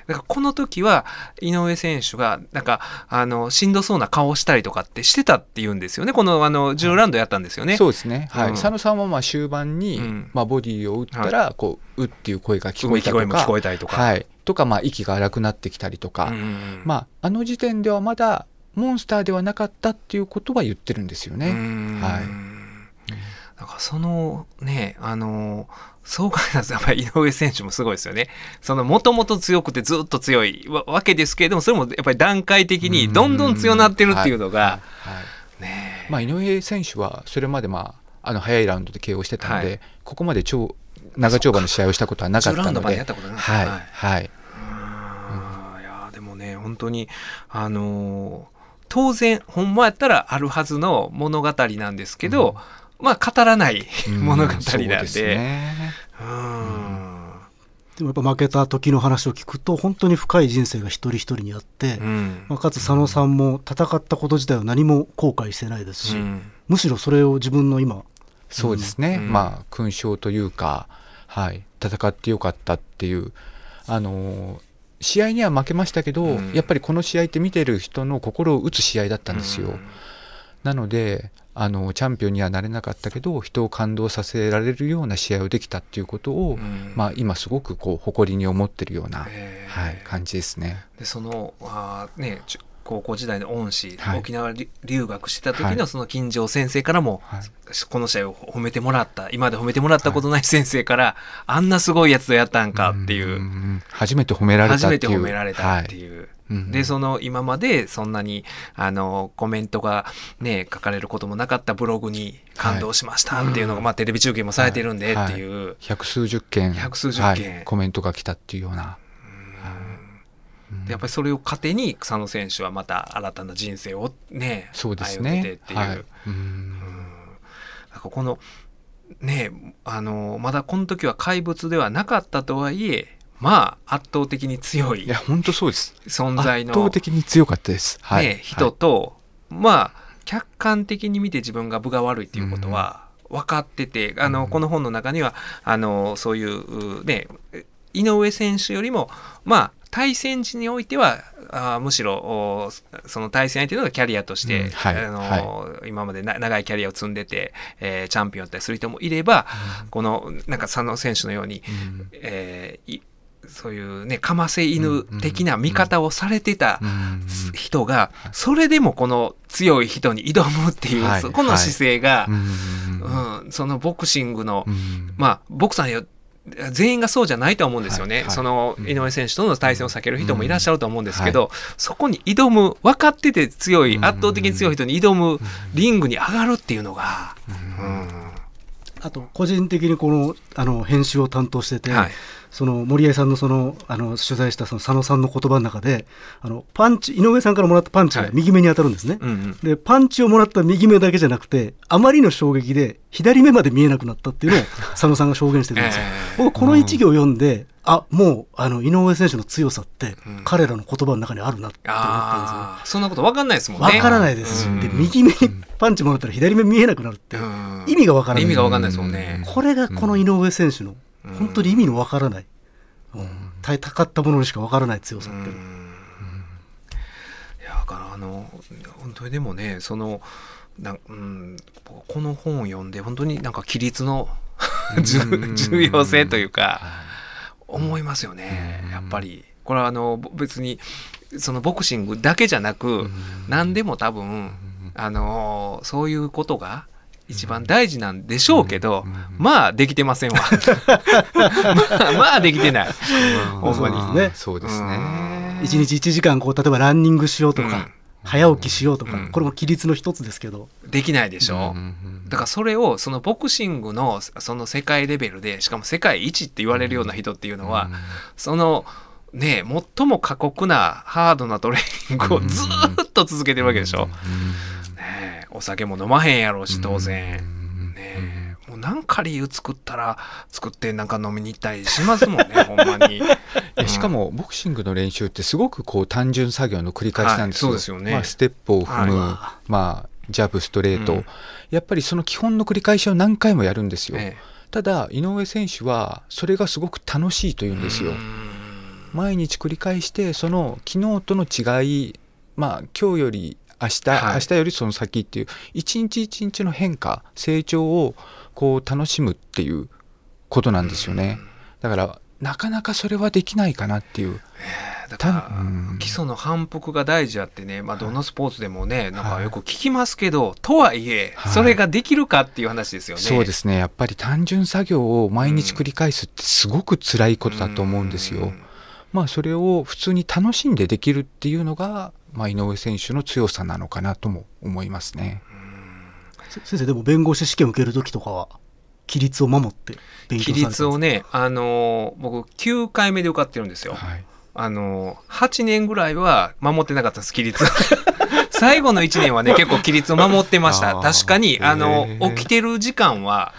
だからこの時は井上選手がなんかあのしんどそうな顔をしたりとかってしてたって言うんですよね。このあの10ラウンドやったんですよね。そうですね、はい。うん佐野さんはまあ終盤に、うん。まあ、ボディを打ったらこう、うっていう声が聞こえたと声も聞かこえたりとか。はい、とか、まあ、息が荒くなってきたりとか、うんまあ、あの時点ではまだモンスターではなかったっていうことは言ってるんですよね。うん。はい。だからそのねあのそう考えたらやっぱり井上選手もすごいですよね。そのもともと強くてずっと強いわわけですけれどもそれもやっぱり段階的にどんどん強くなってるっていうのが、まあ、井上選手はそれまで、まあ、あの早いラウンドで KO してたので、はい。ここまで超長丁場の試合をしたことはなかっ10ラウンドまでたのでやったことなかった。はいはでもね本当にあのー当然ほんまやったらあるはずの物語なんですけど、まあ語らない物語なんで,、ですね。うん。でもやっぱ負けた時の話を聞くと本当に深い人生が一人一人にあって、うん。まあ、かつ佐野さんも戦ったこと自体は何も後悔してないですし、うん。むしろそれを自分の今そうですね、うん。まあ勲章というか、はい、戦ってよかったっていう、あのー試合には負けましたけど、うん。やっぱりこの試合って見てる人の心を打つ試合だったんですよ。なのであのチャンピオンにはなれなかったけど人を感動させられるような試合をできたっていうことを、うん。まあ、今すごくこう誇りに思ってるような、えー。はい、感じですね。でそのあーね高校時代の恩師、はい。沖縄留留学してた時はい。のその金城先生からも、はい。この試合を褒めてもらった今まで褒めてもらったことない先生から、あんなすごいやつとやったんかっていう、ん初めて褒められたっていう。初めて褒められたってう、い。う。うんでその今までそんなにあのコメントがね書かれることもなかったブログに感動しましたっていうのが、まあテレビ中継もされてるんでっていう、はい。百数十件。百数十件。はい。コメントが来たっていうような。でやっぱりそれを糧に草野選手はまた新たな人生をねそうです歩んでっていう、はい。うん。なんかこのねあのまだこの時は怪物ではなかったとはいえまあ圧倒的に強いいや本当そうです。存在の圧倒的に強かったです。はい、ね、人と、まあ客観的に見て自分が分が悪いっていうことは分かってて、あのこの本の中にはあのそういうね井上選手よりもまあ対戦時においてはあーむしろおその対戦相手のがキャリアとして、うん。はい。あの今までな長いキャリアを積んでて、えーチャンピオンだったりする人もいれば、このなんか佐野選手のように、うん。えーいそういうねかませ犬的な見方をされてたうん人がそれでもこの強い人に挑むっていう、はいそこの姿勢がう、んうんそのボクシングの、うん。まあボクサーによ全員がそうじゃないとは思うんですよね、はいはい。そのうん。井上選手との対戦を避ける人もいらっしゃると思うんですけど、そこに挑む分かってて強いうん。圧倒的に強い人に挑むリングに上がるっていうのが、うんあと個人的にこのあの編集を担当してて、はいその森江さんのそのあの取材したその佐野さんの言葉の中であのパンチ井上さんからもらったパンチがはい右目に当たるんですね。うんうんでパンチをもらった右目だけじゃなくてあまりの衝撃で左目まで見えなくなったっていうのを 佐野さんが証言してるんですよ。えー僕この一行を読んで、あもうあの井上選手の強さって、うん。彼らの言葉の中にあるなって思ったんですよ。あー。そんなこと分かんないですもんね。わからないです。し、うん。で右目にパンチもらったら左目見えなくなるって、うん。意味がわからない。意味が分かんないですもんね。これがこの井上選手のうん本当に意味のわからない、うん。戦ったものにしかわからない強さっていう。の、いやだからあの本当にでもねそのな、うん、この本を読んで本当になんか規律の重 重要性というか思いますよね。やっぱり。これはあのぼ別にそのボクシングだけじゃなく何でも多分あのそういうことが一番大事なんでしょうけど、まあできてませんわ。まあまあできてない。ほんまにね。そうですね。一日1時間こう例えばランニングしようとか、うん早起きしようとか、うん。これも規律の一つですけど、できないでしょ、うんだからそれをそのボクシングのその世界レベルでしかも世界一って言われるような人っていうのは、そのね最も過酷なハードなトレーニングをずーっと続けてるわけでしょ、ねえお酒も飲まへんやろうし当然、ねえもう何か理由作ったら作ってなんか飲みに行ったりしますもんねほんまにしかもボクシングの練習ってすごくこう単純作業の繰り返しなんですよ。はいそうですよね。まあ、ステップを踏む、はまあ、ジャブストレート、うん。やっぱりその基本の繰り返しを何回もやるんですよ。えただ井上選手はそれがすごく楽しいというんえですよ。うん。毎日繰り返してその昨日との違いまあ今日より明日、はい。明日よりその先っていう一日一日の変化成長をこう楽しむっていうことなんですよね。だからなかなかそれはできないかなっていう。だから基礎の反復が大事やってね、まあ、どのスポーツでもね、なんかよく聞きますけど、とはいえ、はいそれができるかっていう話ですよね。そうですねやっぱり単純作業を毎日繰り返すってすごく辛いことだと思うんですよ。うんまあそれを普通に楽しんでできるっていうのが、まあ、井上選手の強さなのかなとも思いますね。せ先生でも弁護士試験受ける時とかは？規律を守って勉強され規律をね、あのー僕9回目で受かってるんですよ。はいあのー、8年ぐらいは守ってなかったです、規律。最後の1年はね、結構規律を守ってました。確かに、あのへー起きてる時間は、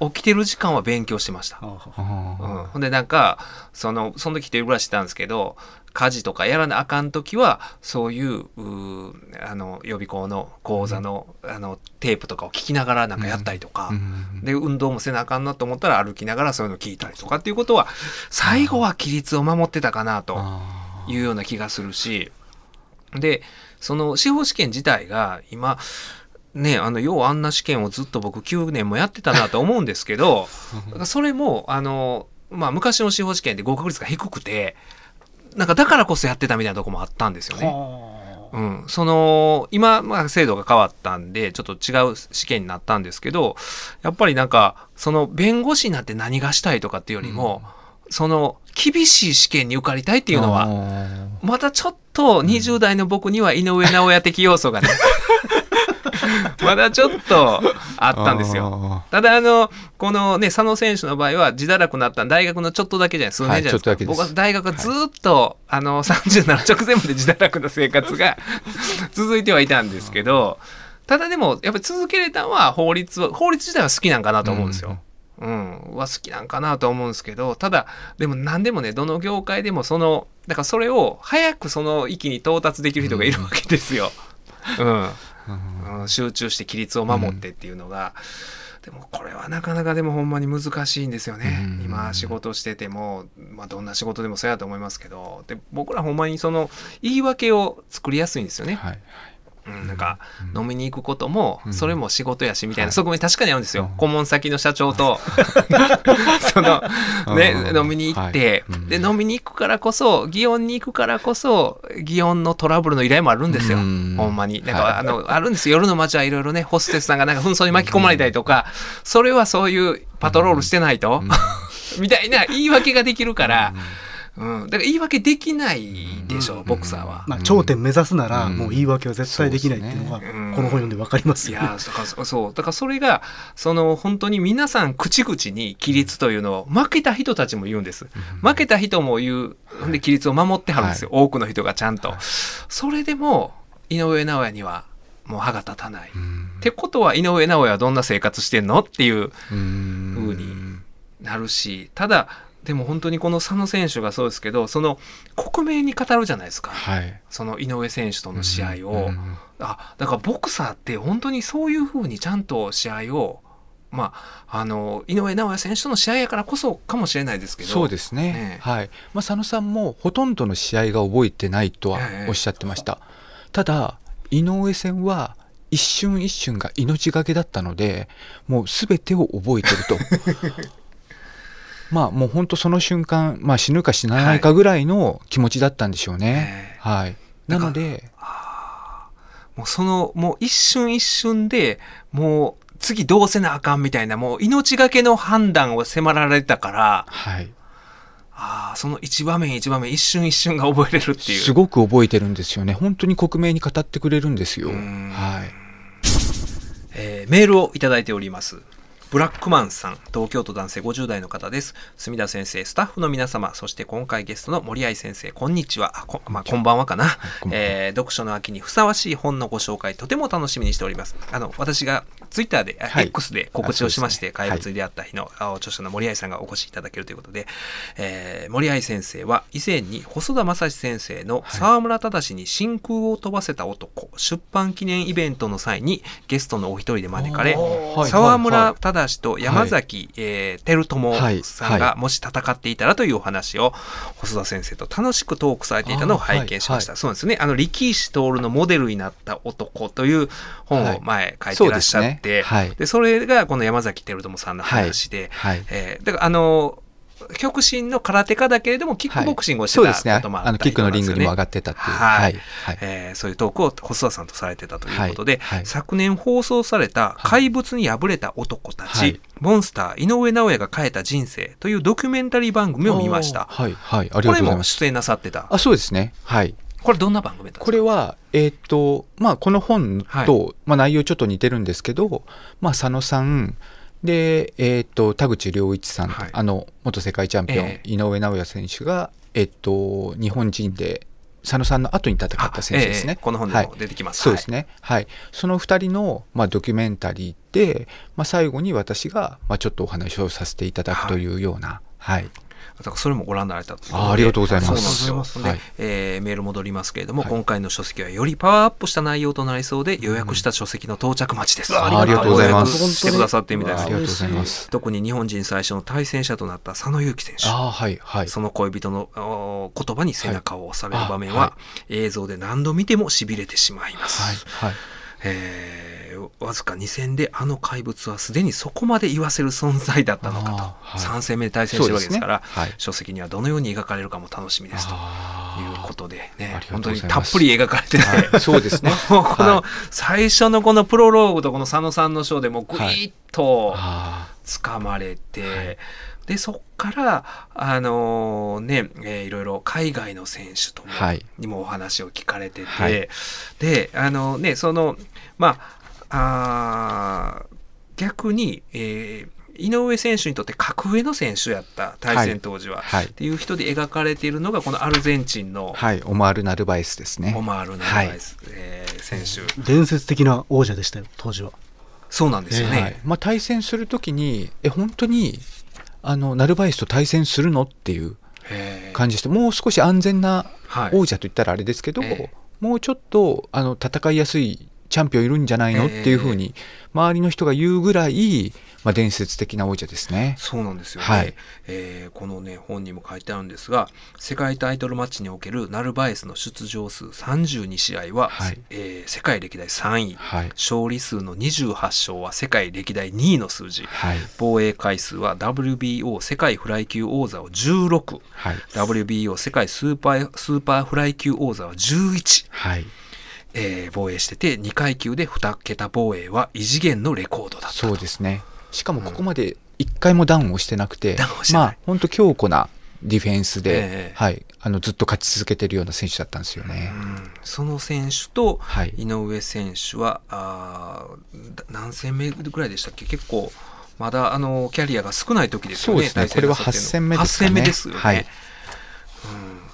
起きてる時間は勉強してました。うん、ほんでなんかそのその時一人暮らししてたんですけど家事とかやらなあかん時はそういうあの予備校の講座の,、あのテープとかを聞きながらなんかやったりとか、うんで運動もせなあかんなと思ったら歩きながらそういうの聞いたりとかっていうことは最後は規律を守ってたかなとあいうような気がするし。でその司法試験自体が今ねあのようあんな試験をずっと僕9年もやってたなと思うんですけど それもあの、まあ、昔の司法試験で合格率が低くてなんかだからこそやってたみたいなとこもあったんですよね。はうん、その今、まあ、制度が変わったんでちょっと違う試験になったんですけどやっぱりなんかその弁護士になって何がしたいとかっていうよりも、その厳しい試験に受かりたいっていうのはあまたちょっと20代の僕には井上尚弥的要素がね まだちょっとあったんですよ。よただあのこのね佐野選手の場合は自堕落になったの大学のちょっとだけじゃない数年じゃないですか、はい僕は大学はずっと、あの37直前まで自堕落な生活が 続いてはいたんですけどただでもやっぱり続けれたのは法律は法律自体は好きなんかなと思うんですよ。うん、は好きなんかなと思うんですけどただでも何でもねどの業界でもそのだからそれを早くその域に到達できる人がいるわけですよ。うん。うん、集中して規律を守ってっていうのが、でもこれはなかなかでもほんまに難しいんですよね、うん。今仕事してても、まあ、どんな仕事でもそうやと思いますけどで僕らほんまにその言い訳を作りやすいんですよね、はいうん、なんか飲みに行くこともうん。それも仕事やしみたいな、はい。側面確かにあるんですよ、うん。顧問先の社長と。そのねうん。飲みに行って、で飲みに行くからこそ祇園に行くからこそ祇園のトラブルの依頼もあるんですよ、うん。ほんまに。なんか、はい。あのあるんですよ。夜の街はいろいろねホステスさんがなんか紛争に巻き込まれたりとか、それはそういうパトロールしてないと、みたいな言い訳ができるから、うん、だから言い訳できないでしょ、うん。ボクサーは。まあ、頂点目指すなら、うん。もう言い訳は絶対できないっていうのが、この本読んで分かりますいよね。やーだからそそう。だからそれがその本当に皆さん口々に規律というのを負けた人たちも言うんです。負けた人も言うほんで規律を守ってはるんですよ、多くの人がちゃんと、それでも井上尚弥にはもう歯が立たない、ってことは井上尚弥はどんな生活してんの？っていううん。風になるし、ただ、でも本当にこの佐野選手がそうですけど、その国名に語るじゃないですか。はい。その井上選手との試合を。うんあ、だからボクサーって本当にそういう風にちゃんと試合を、まあ、あの、井上尚弥選手との試合やからこそかもしれないですけど。そうですね、ねはい。まあ、佐野さんもほとんどの試合が覚えてないとはええ。おっしゃってました、ただ井上戦は一瞬一瞬が命がけだったのでもう全てを覚えてると まあもう本当その瞬間、まあ、死ぬか死なないかぐらいの気持ちだったんでしょうね。えはい、なのでもうその、もう一瞬一瞬で、もう次どうせなあかんみたいな、もう命がけの判断を迫られたから、はい。ああ、その一場面一場面、一瞬一瞬が覚えれるっていう。すごく覚えてるんですよね。本当に克明に語ってくれるんですよ。ん。はい。えーメールをいただいております。ブラックマンさん、東京都男性50代の方です。墨田先生、スタッフの皆様、そして今回ゲストの森合先生、こんにちは。あこ,、まあ、こんばんはかな、えー読書の秋にふさわしい本のご紹介、とても楽しみにしております。あの、私がツイッターで、あはい。X で告知をしまして、ね。怪物に出会った日の、あ著者の森合さんがお越しいただけるということで、えー森合先生は以前に細田正史先生の沢村忠に真空を飛ばせた男、出版記念イベントの際にゲストのお一人で招かれ、はい。沢村忠と山崎、えー照友はいさんがはもし戦っていたらというお話を細田先生と楽しくトークされていたのを拝見しました。そうですね。あの、力石徹のモデルになった男という本を前書いてらっしゃって、はい。でそれがこの山崎照友さんの話で、はい。えーだからあの、極真の空手家だけれども、キックボクシングをしてたこともあったあのキックのリングにも上がっってたっていう。はい。はい。はい。えーそういうトークを細田さんとされてたということで、はい。はい。昨年放送された「怪物に敗れた男たち、はい。モンスター井上尚弥が変えた人生」というドキュメンタリー番組を見ました。はい。はい。ありがことれうございます。も出演なさってた。あそうですね。はいこれどんな番組これは、えーっと、まあ、この本と、はい。まあ、内容ちょっと似てるんですけど、まあ、佐野さん、で、えっと田口良一さん、はい。あの元世界チャンピオン、え井上尚弥選手が、えっと日本人で佐野さんの後に戦った選手ですね。あええこの本ではい。も出てきます。そうですね、はい、その2人の、まあ、ドキュメンタリーで、まあ、最後に私が、まあ、ちょっとお話をさせていただくというような、はいだからそれもご覧になられたあありがとうございますそうなんですよ。で、とうございえーメール戻りますけれども、はい今回の書籍はよりパワーアップした内容となりそうで、予約した書籍の到着待ちです。あありがとうございますしてくださってみたいですありがとうございます。特に日本人最初の対戦者となった佐野祐希選手。ああはいはいその恋人のお言葉に背中を押される場面は、はい映像で何度見ても痺れてしまいます。はいはいえーわずか2戦であの怪物はすでにそこまで言わせる存在だったのかと、はい。3戦目で対戦してるわけですからね。はい。書籍にはどのように描かれるかも楽しみですということでね。本当にたっぷり描かれてて、はい。そうですね。このはい最初のこのプロローグとこの佐野さんのショーでもうグイッとあ掴まれて、でそっからあのね、えーいろいろ海外の選手とも、はい。にもお話を聞かれてて、はい。であのねそのまあ逆に、えー井上選手にとって格上の選手やった対戦当時は、はい。っていう人で描かれているのがこのアルゼンチンのはいオマール・ナルバイスですね。オマール・ナルバイス、えー選手。伝説的な王者でしたよ当時は。そうなんですよね。はい。まあ、対戦するときにえ本当にあのナルバエスと対戦するのっていう感じしてもう少し安全なはい。王者といったらあれですけど、ええ。もうちょっとあの戦いやすいチャンピオンいるんじゃないの、ええっていうふうに周りの人が言うぐらい、まあ、伝説的な王者ですね。そうなんですよね、はい。えーこのね本にも書いてあるんですが世界タイトルマッチにおけるナルバエスの出場数32試合は、はい。えー世界歴代3位。はい、勝利数の28勝は世界歴代2位の数字。はい。防衛回数は WBO 世界フライ級王座を16はい。WBO 世界スーパースーパーフライ級王座は11、はい、えー防衛してて2階級で2桁防衛は異次元のレコードだったと。そうですねしかもここまで一回もダウンをしてなくて、まあ本当強固なディフェンスで、ええ。はい、あのずっと勝ち続けてるような選手だったんですよね。うん。その選手とはい。井上選手は、あーだ何戦目ぐらいでしたっけ？結構まだあのキャリアが少ない時ですよねそうですね。これは8戦目ですかね。8戦目ですよね、はい。うん、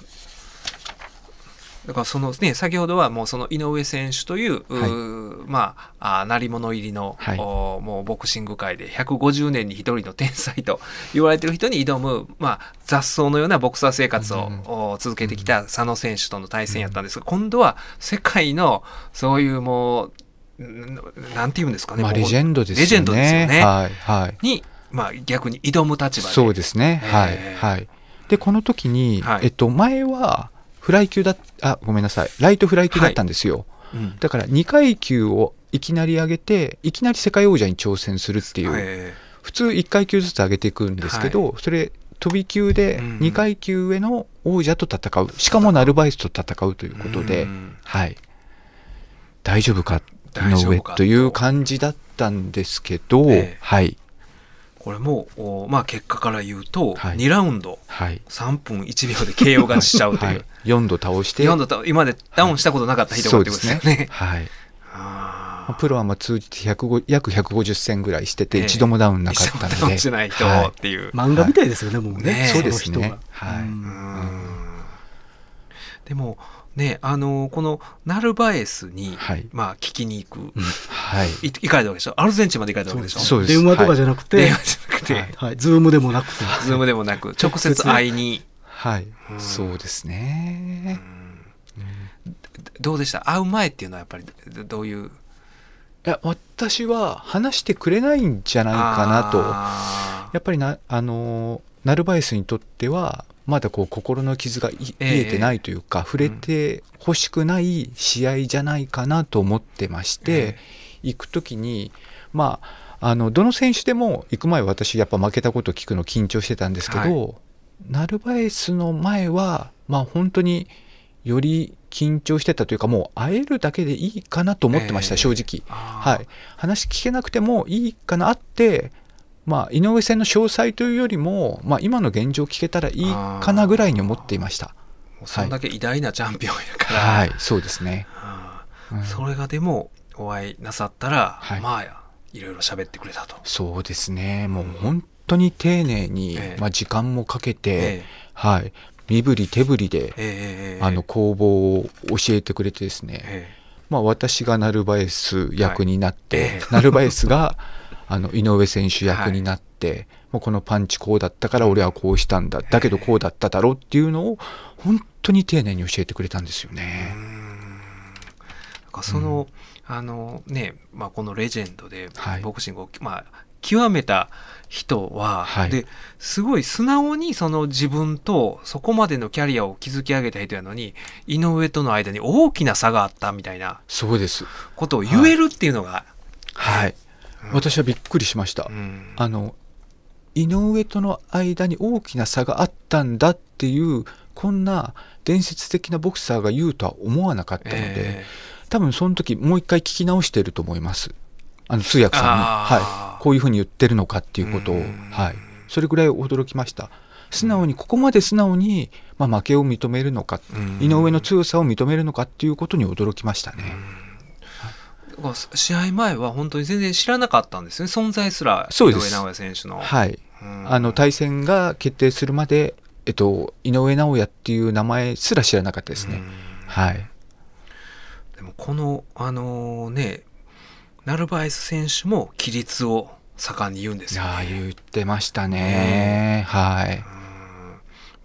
だからそのね先ほどはもうその井上選手という,うー、まああー鳴り物入りの、はいおもうボクシング界で150年に一人の天才と言われてる人に挑む、まあ、雑草のようなボクサー生活を、続けてきた佐野選手との対戦やったんですが、今度は世界のそういうもうんなんていうんですかね、まあ、レジェンドですよね。レジェンドですよね。はい、はい。に、まあ、逆に挑む立場で。そうですね。はい、えーはい。で、この時に、はいえっと、前は、フライ級だあ、ごめんなさい。ライトフライ級だったんですよ。うん。だから、2階級をいきなり上げて、いきなり世界王者に挑戦するっていう、え。普通1階級ずつ上げていくんですけど、それ、飛び級でうん。2階級上の王者と戦う。しかもナルバイスと戦うというーことで、うん。はい。大丈夫か、井上という感じだったんですけど、ええ。はい。これも、おまあ、結果から言うと、はい。2ラウンドはい。3分1秒で KO 勝ちしちゃうという。はい、4度倒して、4度と今までダウンしたことなかった人がってことですよね。はい。プロはまあ通じて105約150戦ぐらいしてて、ええ。一度もダウンなかったので。一度もダウンしてない人はいっていう。漫画みたいですよね、もうね。ねそうですね。はい。でもねあのこのナルバエスに、はい。まあ聞きに行く、はい。い行かれたわけでしょ？アルゼンチンまで行かれたわけでしょ？そうです。電話とかじゃなくて、電話じゃなくて、はい。はい、ズームでもなくて、ズームでもなく直接会いに、はい。うん。そうですね。どうでした？会う前っていうのはやっぱりどどういう？いや、私は話してくれないんじゃないかなと。やっぱりな、あのーナルバエスにとっては、まだこう心の傷がいええ。癒えてないというか、触れてほしくない試合じゃないかなと思ってまして、え行く時に、まあ、あのどの選手でも行く前私やっぱ負けたことを聞くの緊張してたんですけど、ナルバエスの前は、まあ、本当により緊張してたというかもう会えるだけでいいかなと思ってました、ええ。正直。はい、話聞けなくてもいいかなあって、まあ、井上戦の詳細というよりも、まあ、今の現状聞けたらいいかなぐらいに思っていました。そんだけ偉大なチャンピオンやから、はい、そうですね。あうん。ーそれがでもお会いなさったら、はい。まあいろいろ喋ってくれたと。そうですね。もう本当に丁寧に、ええ。まあ、時間もかけて、えはい。身振り手振りで、ええええあの工房を教えてくれてですね、えまあ、私がナルバエス役になって、ナルバエスが あの井上選手役になって、もうこのパンチこうだったから俺はこうしたんだ、だけどこうだっただろうっていうのを本当に丁寧に教えてくれたんですよえね。なんかその、あのね、まあ、このレジェンドではいボクシングを、まあ、極めた人は、はいですごい素直にその自分とそこまでのキャリアを築き上げた人やのに井上との間に大きな差があったみたいなそうです。ことを言えるっていうのが、はい。私はびっくりしました。うん。あの井上との間に大きな差があったんだっていうこんな伝説的なボクサーが言うとは思わなかったので、え多分その時もう一回聞き直してると思います。あの通訳さんに、はい、こういうふうに言ってるのかっていうことを、うん。はい、それぐらい驚きました。素直にここまで素直に、まあ、負けを認めるのか、うん。井上の強さを認めるのかっていうことに驚きましたね、試合前は本当に全然知らなかったんですね。存在すら井そうです。上尚弥選手の。はい。うん。あの対戦が決定するまで、えっと、井上尚弥っていう名前すら知らなかったですね、うん。はい。でもこのあのねナルバエス選手も規律を盛んに言うんですよいやーね。言ってましたね、はい。うん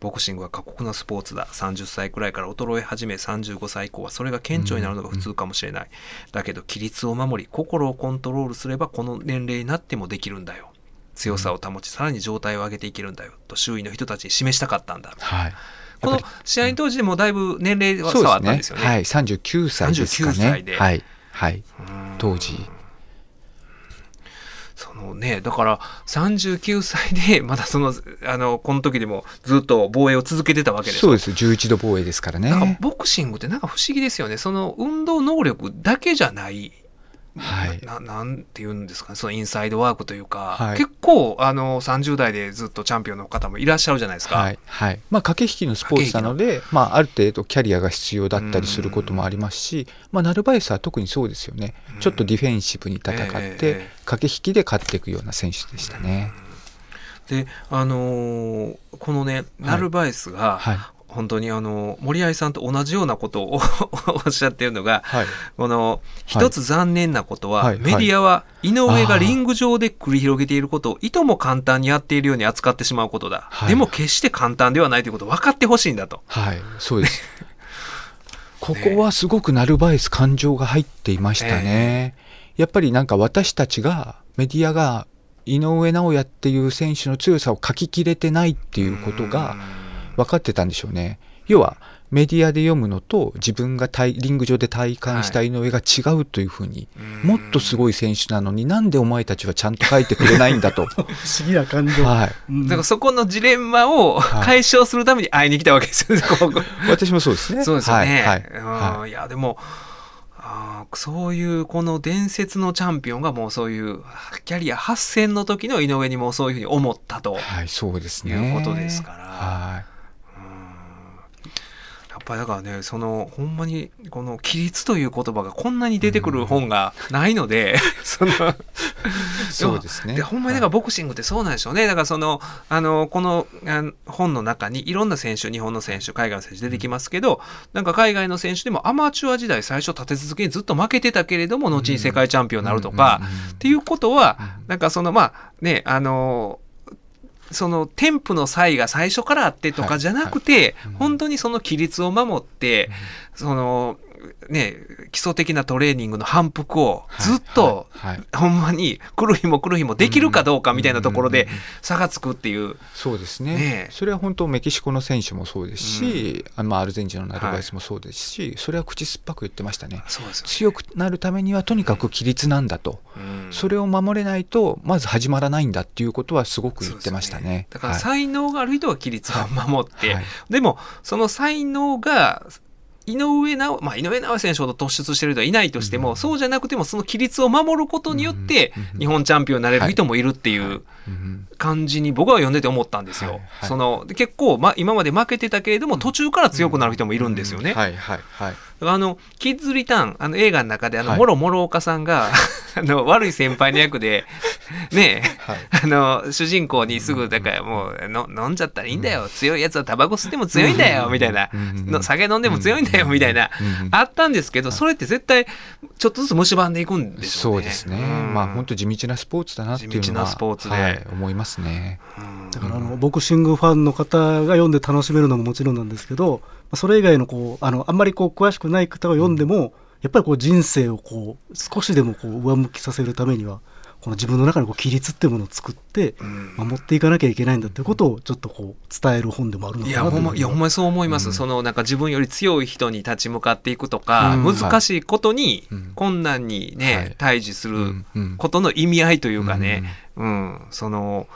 ボクシングは過酷なスポーツだ。30歳くらいから衰え始め35歳以降はそれが顕著になるのが普通かもしれない、だけど規律を守り心をコントロールすればこの年齢になってもできるんだよ。強さを保ちさらに状態を上げていけるんだよ。と周囲の人たちに示したかったんだ。はい。この試合当時でもだいぶ年齢は差はあったんですよね。はい、39歳ですかね。39歳で。はい、はい、うん。当時。そのね、だから39歳で まだそのあのこの時でもずっと防衛を続けてたわけですそうです、11度防衛ですからなんかね。ボクシングってなんか不思議ですよね。その運動能力だけじゃない。はいななんて言うんですかね。そのインサイドワークというか、はい結構あの30代でずっとチャンピオンの方もいらっしゃるじゃないですか。はい、はい。まあ、駆け引きのスポーツなので、まあ、ある程度キャリアが必要だったりすることもありますし、まあ、ナルバエスは特にそうですよね。ちょっとディフェンシブに戦ってえ、駆け引きで勝っていくような選手でしたね。で、あのーこのね、ナルバエスが、はい。本当にあの森合さんと同じようなことを おっしゃってるのが、はい。この一つ残念なことは、はい。メディアは井上がリング上で繰り広げていることをいとも簡単にやっているように扱ってしまうことだ、はい。でも決して簡単ではないということを分かってほしいんだと。はい、そうです。ここはすごくナルバエス感情が入っていましたね。やっぱりなんか私たちが、メディアが井上尚弥っていう選手の強さを書ききれてないっていうことが分かってたんでしょうね。要はメディアで読むのと自分が体リング上で体感した井上が違うというふうに、もっとすごい選手なのになんでお前たちはちゃんと書いてくれないんだと。不思議な感情。はい。うんだからそこのジレンマをはい解消するために会いに来たわけですよね。ここ私もそうですね。そうですよね。はい。うんはいいやでもあーそういうこの伝説のチャンピオンがもうそういうキャリア8戦の時の井上にもそういうふうに思ったと。はい、そうですね。いうことですからはい。やっぱりだからねそのほんまにこの規律という言葉がこんなに出てくる本がないので、そのそうですね。でほんまにだからボクシングってそうなんでしょうね。だからそのあのこの本の中にいろんな選手日本の選手海外の選手出てきますけどなんか海外の選手でもアマチュア時代最初立て続けにずっと負けてたけれども後に世界チャンピオンになるとか、うんうんうんうん。っていうことはなんかそのまあねあのその添付の際が最初からあってとかじゃなくて、うん。本当にその規律を守って、そのね基礎的なトレーニングの反復をずっと、はいはい。はいほんまに来る日も来る日もできるかどうかみたいなところでうんうんうん。差がつくっていう。そうですね。ねえ。それは本当メキシコの選手もそうですし、あまあ、アルゼンチンのナルバエスもそうですし、それは口酸っぱく言ってましたね。そうですよね。強くなるためにはとにかく規律なんだと、うん。それを守れないとまず始まらないんだっていうことはすごく言ってましたね。そうですよだからはい。才能がある人は規律を守って、はい。でもその才能が井上尚まあ、井上尚弥選手ほど突出してる人はいないとしても、うん。そうじゃなくてもその規律を守ることによって日本チャンピオンになれる人もいるっていううん感じに僕は読んでて思ったんですよ。はい。はい。そので結構、ま、今まで負けてたけれども途中から強くなる人もいるんですよね。はい。はい。はいあのキッズリターンあの映画の中であの、はい。もろもろ岡さんが あの悪い先輩の役でねはい。あの主人公にすぐだからもうの飲んじゃったらいいんだよ。強いやつはタバコ吸っても強いんだよみたいな。うんの酒飲んでも強いんだよみたいな。うんあったんですけどそれって絶対ちょっとずつ蝕んでいくんでしょうね。そうですね、ん。まあ本当地道なスポーツだなっていうのは地道なスポーツで。はい思いますね。うん。だからあのボクシングファンの方が読んで楽しめるのももちろんなんですけど、まあそれ以外のこうあのあんまりこう詳しくない方が読んでも、やっぱりこう人生をこう少しでもこう上向きさせるためには、この自分の中にこう規律っていうものを作ってうん。守っていかなきゃいけないんだっていうことをちょっとこう伝える本でもあるのかいやほんなというまいやほんまにそう思います、うん。そのなんか自分より強い人に立ち向かっていくとか、うん。難しいことに、うん。困難にね、はい。対峙するうん。うん。ことの意味合いというかね、うん。その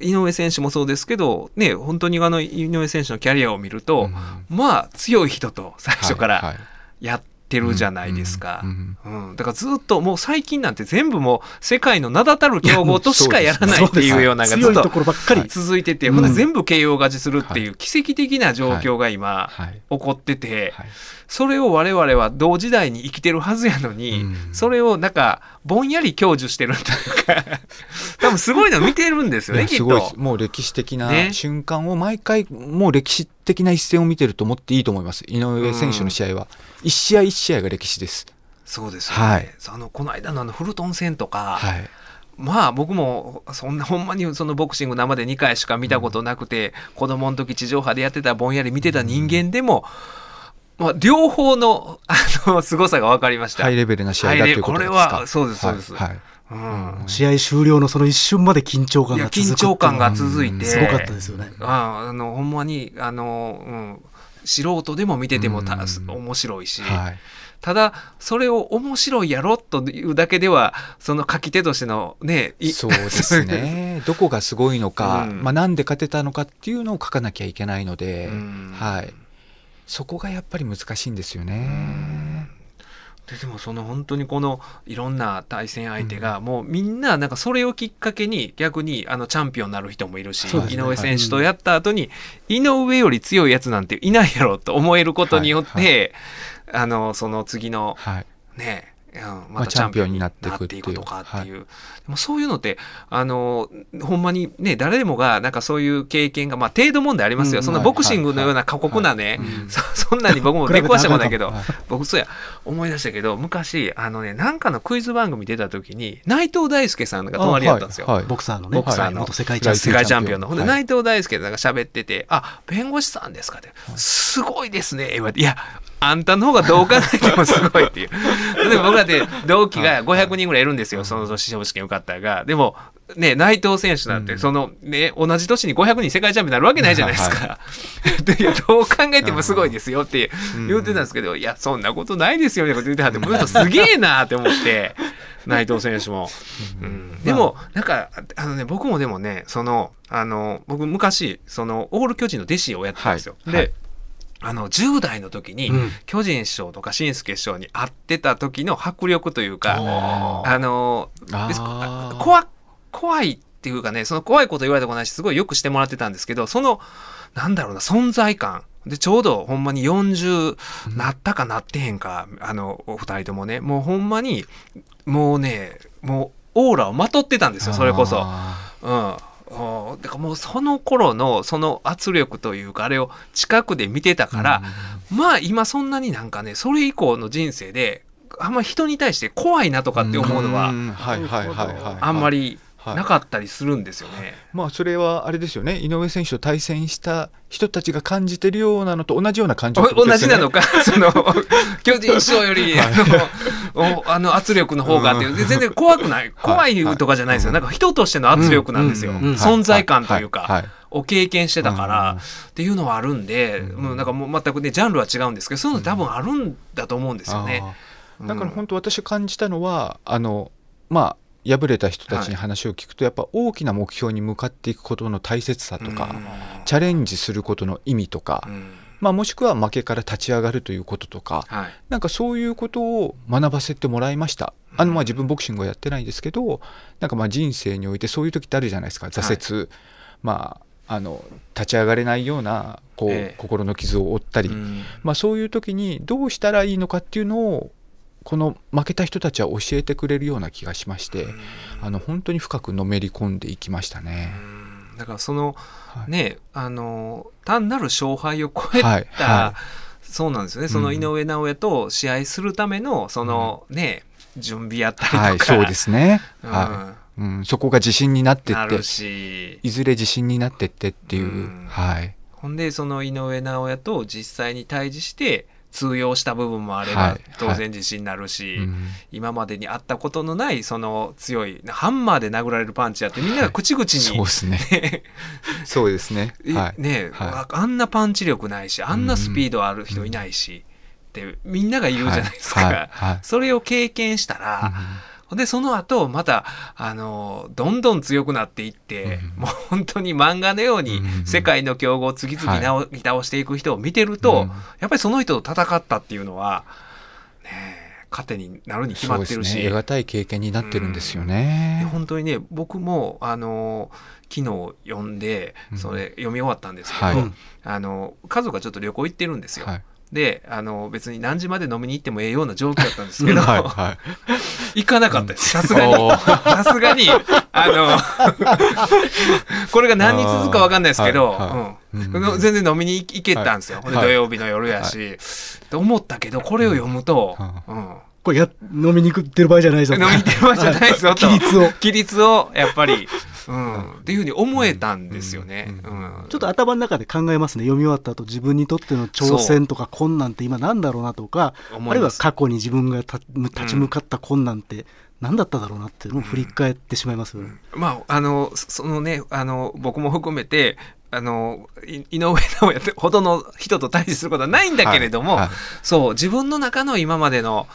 井上選手もそうですけど、ね、本当にあの井上選手のキャリアを見ると、まあ強い人と最初からはいはい。やってるじゃないですか。うんうん、だからずっともう最近なんて全部もう世界の名だたる強豪としかやらないっていうようなのがずっと強いところばっかり、続いてて、うん。ほな全部 KO 勝ちするっていう奇跡的な状況が今はい。起こってて、はい。それを我々は同時代に生きてるはずやのに、うん。それをなんかぼんやり享受してるというか 多分すごいの見てるんですよねきっと。す。もう歴史的なね。瞬間を毎回もう歴史的な一戦を見てると思っていいと思います。井上選手の試合は、一試合一試合が歴史です。そうですよね、はい。あのこの間のあのフルトン戦とか、はい。まあ僕もそんなほんまにそのボクシング生で2回しか見たことなくて、子供の時地上波でやってたぼんやり見てた人間でも、まあ、両方のあの凄さが分かりました。ハイレベルな試合だということですか？これはそうですそうです。はい。はい。うん。試合終了のその一瞬まで緊張感が続く緊張感が続いて、すごかったですよね。ああのほんまにあの、うん、素人でも見ててもたうん。面白いし、はい。ただそれを面白いやろというだけではその書き手としてのねい そうですね。どこがすごいのか、うん。まあ、なんで勝てたのかっていうのを書かなきゃいけないので、うん。はい、そこがやっぱり難しいんですよね。ででもその本当にこのいろんな対戦相手がもうみんななんかそれをきっかけに逆にあのチャンピオンになる人もいるし、井上選手とやった後に井上より強いやつなんていないやろと思えることによって、はい。あのその次のはい。ねうんままあたチャンピオンにななっっていくっていう。ていくとかっていう、でもそういうのってあのほんまにね誰でもがなんかそういう経験がまあ程度問題ありますよ、うんそのボクシングのような過酷なね、うん。そ そんなに僕も出くわしたことないけどはい。僕そうや思い出したけど昔あのねなんかのクイズ番組出た時に内藤大輔さんが隣やったんですよ。はいはい。ボクサーのね、ボクサーの。元世界チャンピオン。の。ほんで、はい。内藤大輔さんが喋ってて、あ、弁護士さんですかって、すごいですね、言われて、いや、あんたの方がどう考えてもすごいっていう。でも僕らって同期が500人ぐらいいるんですよ、その年司法試験受かったが。でも、ね、内藤選手なんて、うんそのね、同じ年に500人世界チャンピオンになるわけないじゃないですか。でどう考えてもすごいですよって言ってたんですけど、いや、そんなことないですよね、こと言ってはって、この人すげえなって思って、内藤選手も。うんでも、なんか、あのね、僕もでもね、その、あの、僕昔、その、オール巨人の弟子をやってたんですよ。で、あの、10代の時に、うん。巨人師匠とか新助師匠に会ってた時の迫力というか、ああの、怖怖いっていうかね、その怖いこと言われたことないし、すごいよくしてもらってたんですけど、その、なんだろうな、存在感。で、ちょうどほんまに40なったかなってへんか、あの、お二人ともね、もうほんまに、もうね、もうオーラをまとってたんですよ、それこそ。あうん。おだからもうその頃のその圧力というかあれを近くで見てたーから、まあ今そんなになんかねそれ以降の人生であんま人に対して怖いなとかって思うのはあん。まりはいなかったりするんですよね。まあそれはあれですよね。井上選手と対戦した人たちが感じてるようなのと同じような感情ってこお同じなのか、その巨人師匠より、あのおあの圧力の方がっていう、で全然怖くな い、怖いとかじゃないですよ、なんか人としての圧力なんですよ、存在感というか、はい。はい。を経験してたから、うんっていうのはあるんで、もうなんかもう全くね、ジャンルは違うんですけど、そういうの多分あるんだと思うんですよね。だから本当私感じたのはあのまあ敗れた人たちに話を聞くと、やっぱ大きな目標に向かっていくことの大切さとか、チャレンジすることの意味とか、まあ、もしくは負けから立ち上がるということとかはい。なんかそういうことを学ばせてもらいました。あのまあ自分ボクシングはやってないですけどなんかまあ人生においてそういう時ってあるじゃないですか挫折、まああの立ち上がれないようなこう、ええ。心の傷を負ったり、うん。まあ、そういう時にどうしたらいいのかっていうのをこの負けた人たちは教えてくれるような気がしまして、あの本当に深くのめり込んでいきましたね。だからそのはい。ねあの単なる勝敗を超えた、はいはそうなんですよね。その井上尚弥と試合するためのそのね、準備やったりとか、はい、そうですね、うん。はい。うん、そこが自信になってってし。いずれ自信になってってっていう、うん。はい、ほんでその井上尚弥と実際に対峙して通用した部分もあれば、はい当然自信になるし、うん。今までにあったことのないその強いハンマーで殴られるパンチやってみんなが口々に、そうですね。そうですね。ね あんなパンチ力ないしあんなスピードある人いないし、ってみんなが言うじゃないですか、はい。はい。はい。それを経験したら、でその後またあのどんどん強くなっていって、うんもう本当に漫画のようにうん世界の強豪を次々なお倒していく人を見てると、うん。やっぱりその人と戦ったっていうのは、ねえ、糧になるに決まってるし。そうですね。得難い経験になってるんですよでね。本当にね僕もあの昨日読んでうん。それ読み終わったんですけど、はい。あの家族がちょっと旅行行ってるんですよ。はいであの別に何時まで飲みに行ってもええような状況だったんですけど、はいはい。行かなかったです。さすがに。さすがにあの これが何日続くか分かんないですけど、はいはい。うん。うん。全然飲みに行けたんですよ、はい。土曜日の夜やし、と思ったけどこれを読むと、ううんこれや、飲みに行ってる場合じゃないぞ飲みに行ってる場合じゃないですよと 規律を。規律をやっぱり、うん、っていうふうに思えたんですよね。ううんんちょっと頭の中で考えますね。読み終わった後、自分にとっての挑戦とか困難って今なんだろうなとか、あるいは過去に自分がた立ち向かった困難って何だっただろうなっていうのを振り返ってしまいますよね。まあ、あの、そそのね、あの、僕も含めて、あの、い井上尚弥ほどの人と対峙することはないんだけれども、はいはい。そう、自分の中の今までの、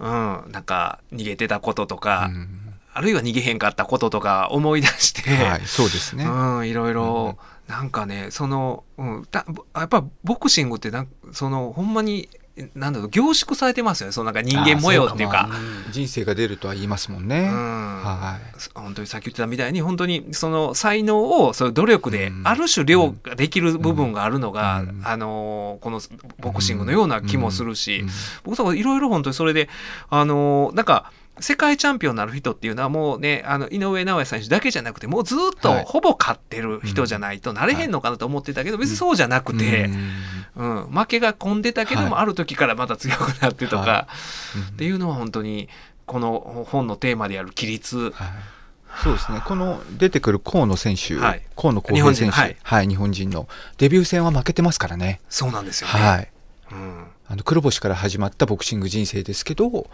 うん、なんか、逃げてたこととか、うん。あるいは逃げへんかったこととか思い出して、はい、そうですね。うん、いろいろ、なんかね、その、うん、たやっぱボクシングってなん、その、ほんまに、なんだろう、凝縮されてますよね、そのなんか人間模様っていうか。人生が出るとは言いますもんね。うん。は本当にさっき言ってたみたいに本当にその才能をそういう努力でうん。ある種量ができる部分があるのが、うん。あのーこのボクシングのような気もするし、うん。僕はいろいろ本当にそれであのーなんか世界チャンピオンになる人っていうのはもうねあの井上尚弥選手だけじゃなくてもうずっとはい。ほぼ勝ってる人じゃないとなれへんのかなと思ってたけど、別にそうじゃなくて、うん。負けが込んでたけども、はいある時からまた強くなってとか、はっていうのは本当にこの本のテーマである規律、はい。そうですね、この出てくる河野選手、はい。河野浩平選手、日本人はい日本人のデビュー戦は負けてますからね、そうなんですよね。はい、うん。あの黒星から始まったボクシング人生ですけど、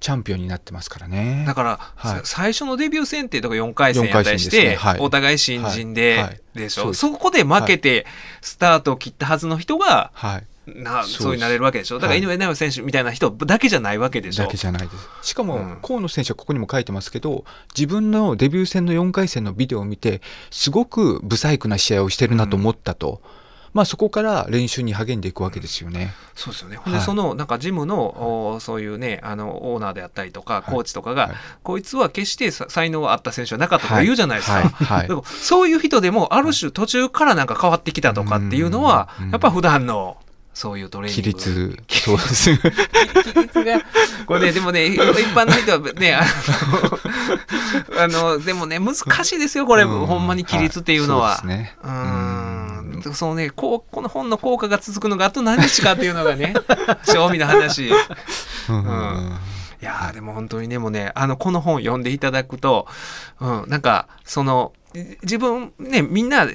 チャンピオンになってますからね。だから、はい。さ最初のデビュー戦ってとこ4回戦四回戦やったりして、ね。はい。お互い新人で、はい。はい。でしょ？そこで負けてスタートを切ったはずの人が、はい、なそうです。そういうなれるわけでしょ？だからはい。井上尚弥選手みたいな人だけじゃないわけでしょ？だけじゃないです。しかも、うん。河野選手はここにも書いてますけど、自分のデビュー戦の4回戦のビデオを見て、すごく不細工な試合をしてるなと思ったと。まあそこから練習に励んでいくわけですよね。そうですよね。はい。その、なんかジムの、おそういうね、あの、オーナーであったりとか、コーチとかが、はい。こいつは決してさ才能があった選手はなかったとか言うじゃないですか。はい。そういう人でも、ある種途中からなんか変わってきたとかっていうのはうん、やっぱ普段の、そういうトレーニン規グ。律、そうです。規律が、これね、でもね、一般の人はね、あの、あのでもね、難しいですよ、これ、うん。ほんまに規律っていうのは。はい。そうですね。うーん。そのね、こう、この本の効果が続くのがあと何日かっていうのがね、賞味の話。うんうんいやーでも本当にねもうねあのこの本読んでいただくと、うん、なんかそのい自分ねみんな違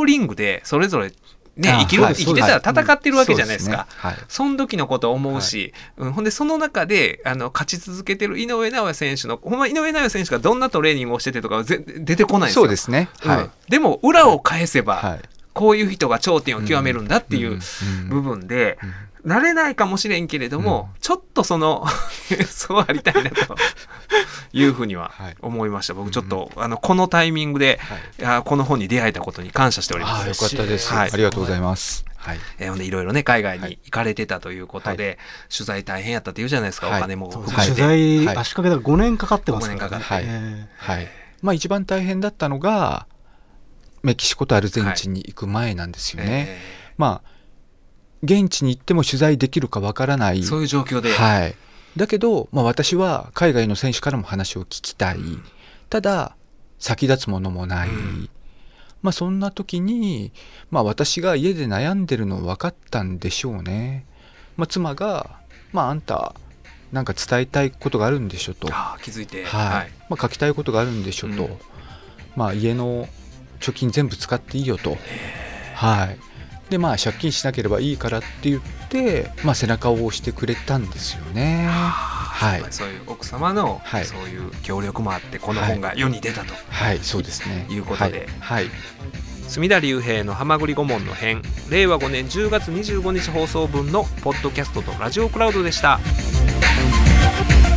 うリングでそれぞれねあ生きる、はい生きてたら戦ってるわけじゃないですか。そうですねその時のことを思うし、うん、ほんでその中であの勝ち続けてる井上尚弥選手のほんま井上尚弥選手がどんなトレーニングをしててとかはぜ出てこないんですよ。そうですね。はい。うんでも裏を返せば、はい。こういう人が頂点を極めるんだっていう部分で、なれないかもしれんけれども、ちょっとその そうありたいなというふうにははい。思いました、僕ちょっと、あのこのタイミングで、はい。この本に出会えたことに感謝しております。よかったです。はい。ありがとうございます。はい。えーほんでいろいろね海外に行かれてたということで、取材大変やったっていうじゃないですか、はい。お金もそう含めて、取材、はい。足掛けだから5年かかってますからね。五年かかって。えはい。まあ一番大変だったのが、メキシコとアルゼンチンに行く前なんですよね。えまあ現地に行っても取材できるかわからない。ーそういう状況で、はい、だけど、まあ、私は海外の選手からも話を聞きたい、ただ先立つものもない、うん。まあ、そんな時に、まあ、私が家で悩んでるの分かったんでしょうね、まあ、妻が、まあ、あんたなんか伝えたいことがあるんでしょと、はあー気づいて、い。まあ、書きたいことがあるんでしょと、うん。まあ、家の貯金全部使っていいよと。はい。でまあ借金しなければいいからって言って、まあ、背中を押してくれたんですよね。はい。そういう奥様の、はい。そういう協力もあってこの本が世に出たと、はい、そうですね。いうことで。はい、はい。隅田隆平の「はまぐり顧問の編」令和5年10月25日放送分のポッドキャストとラジオクラウドでした。「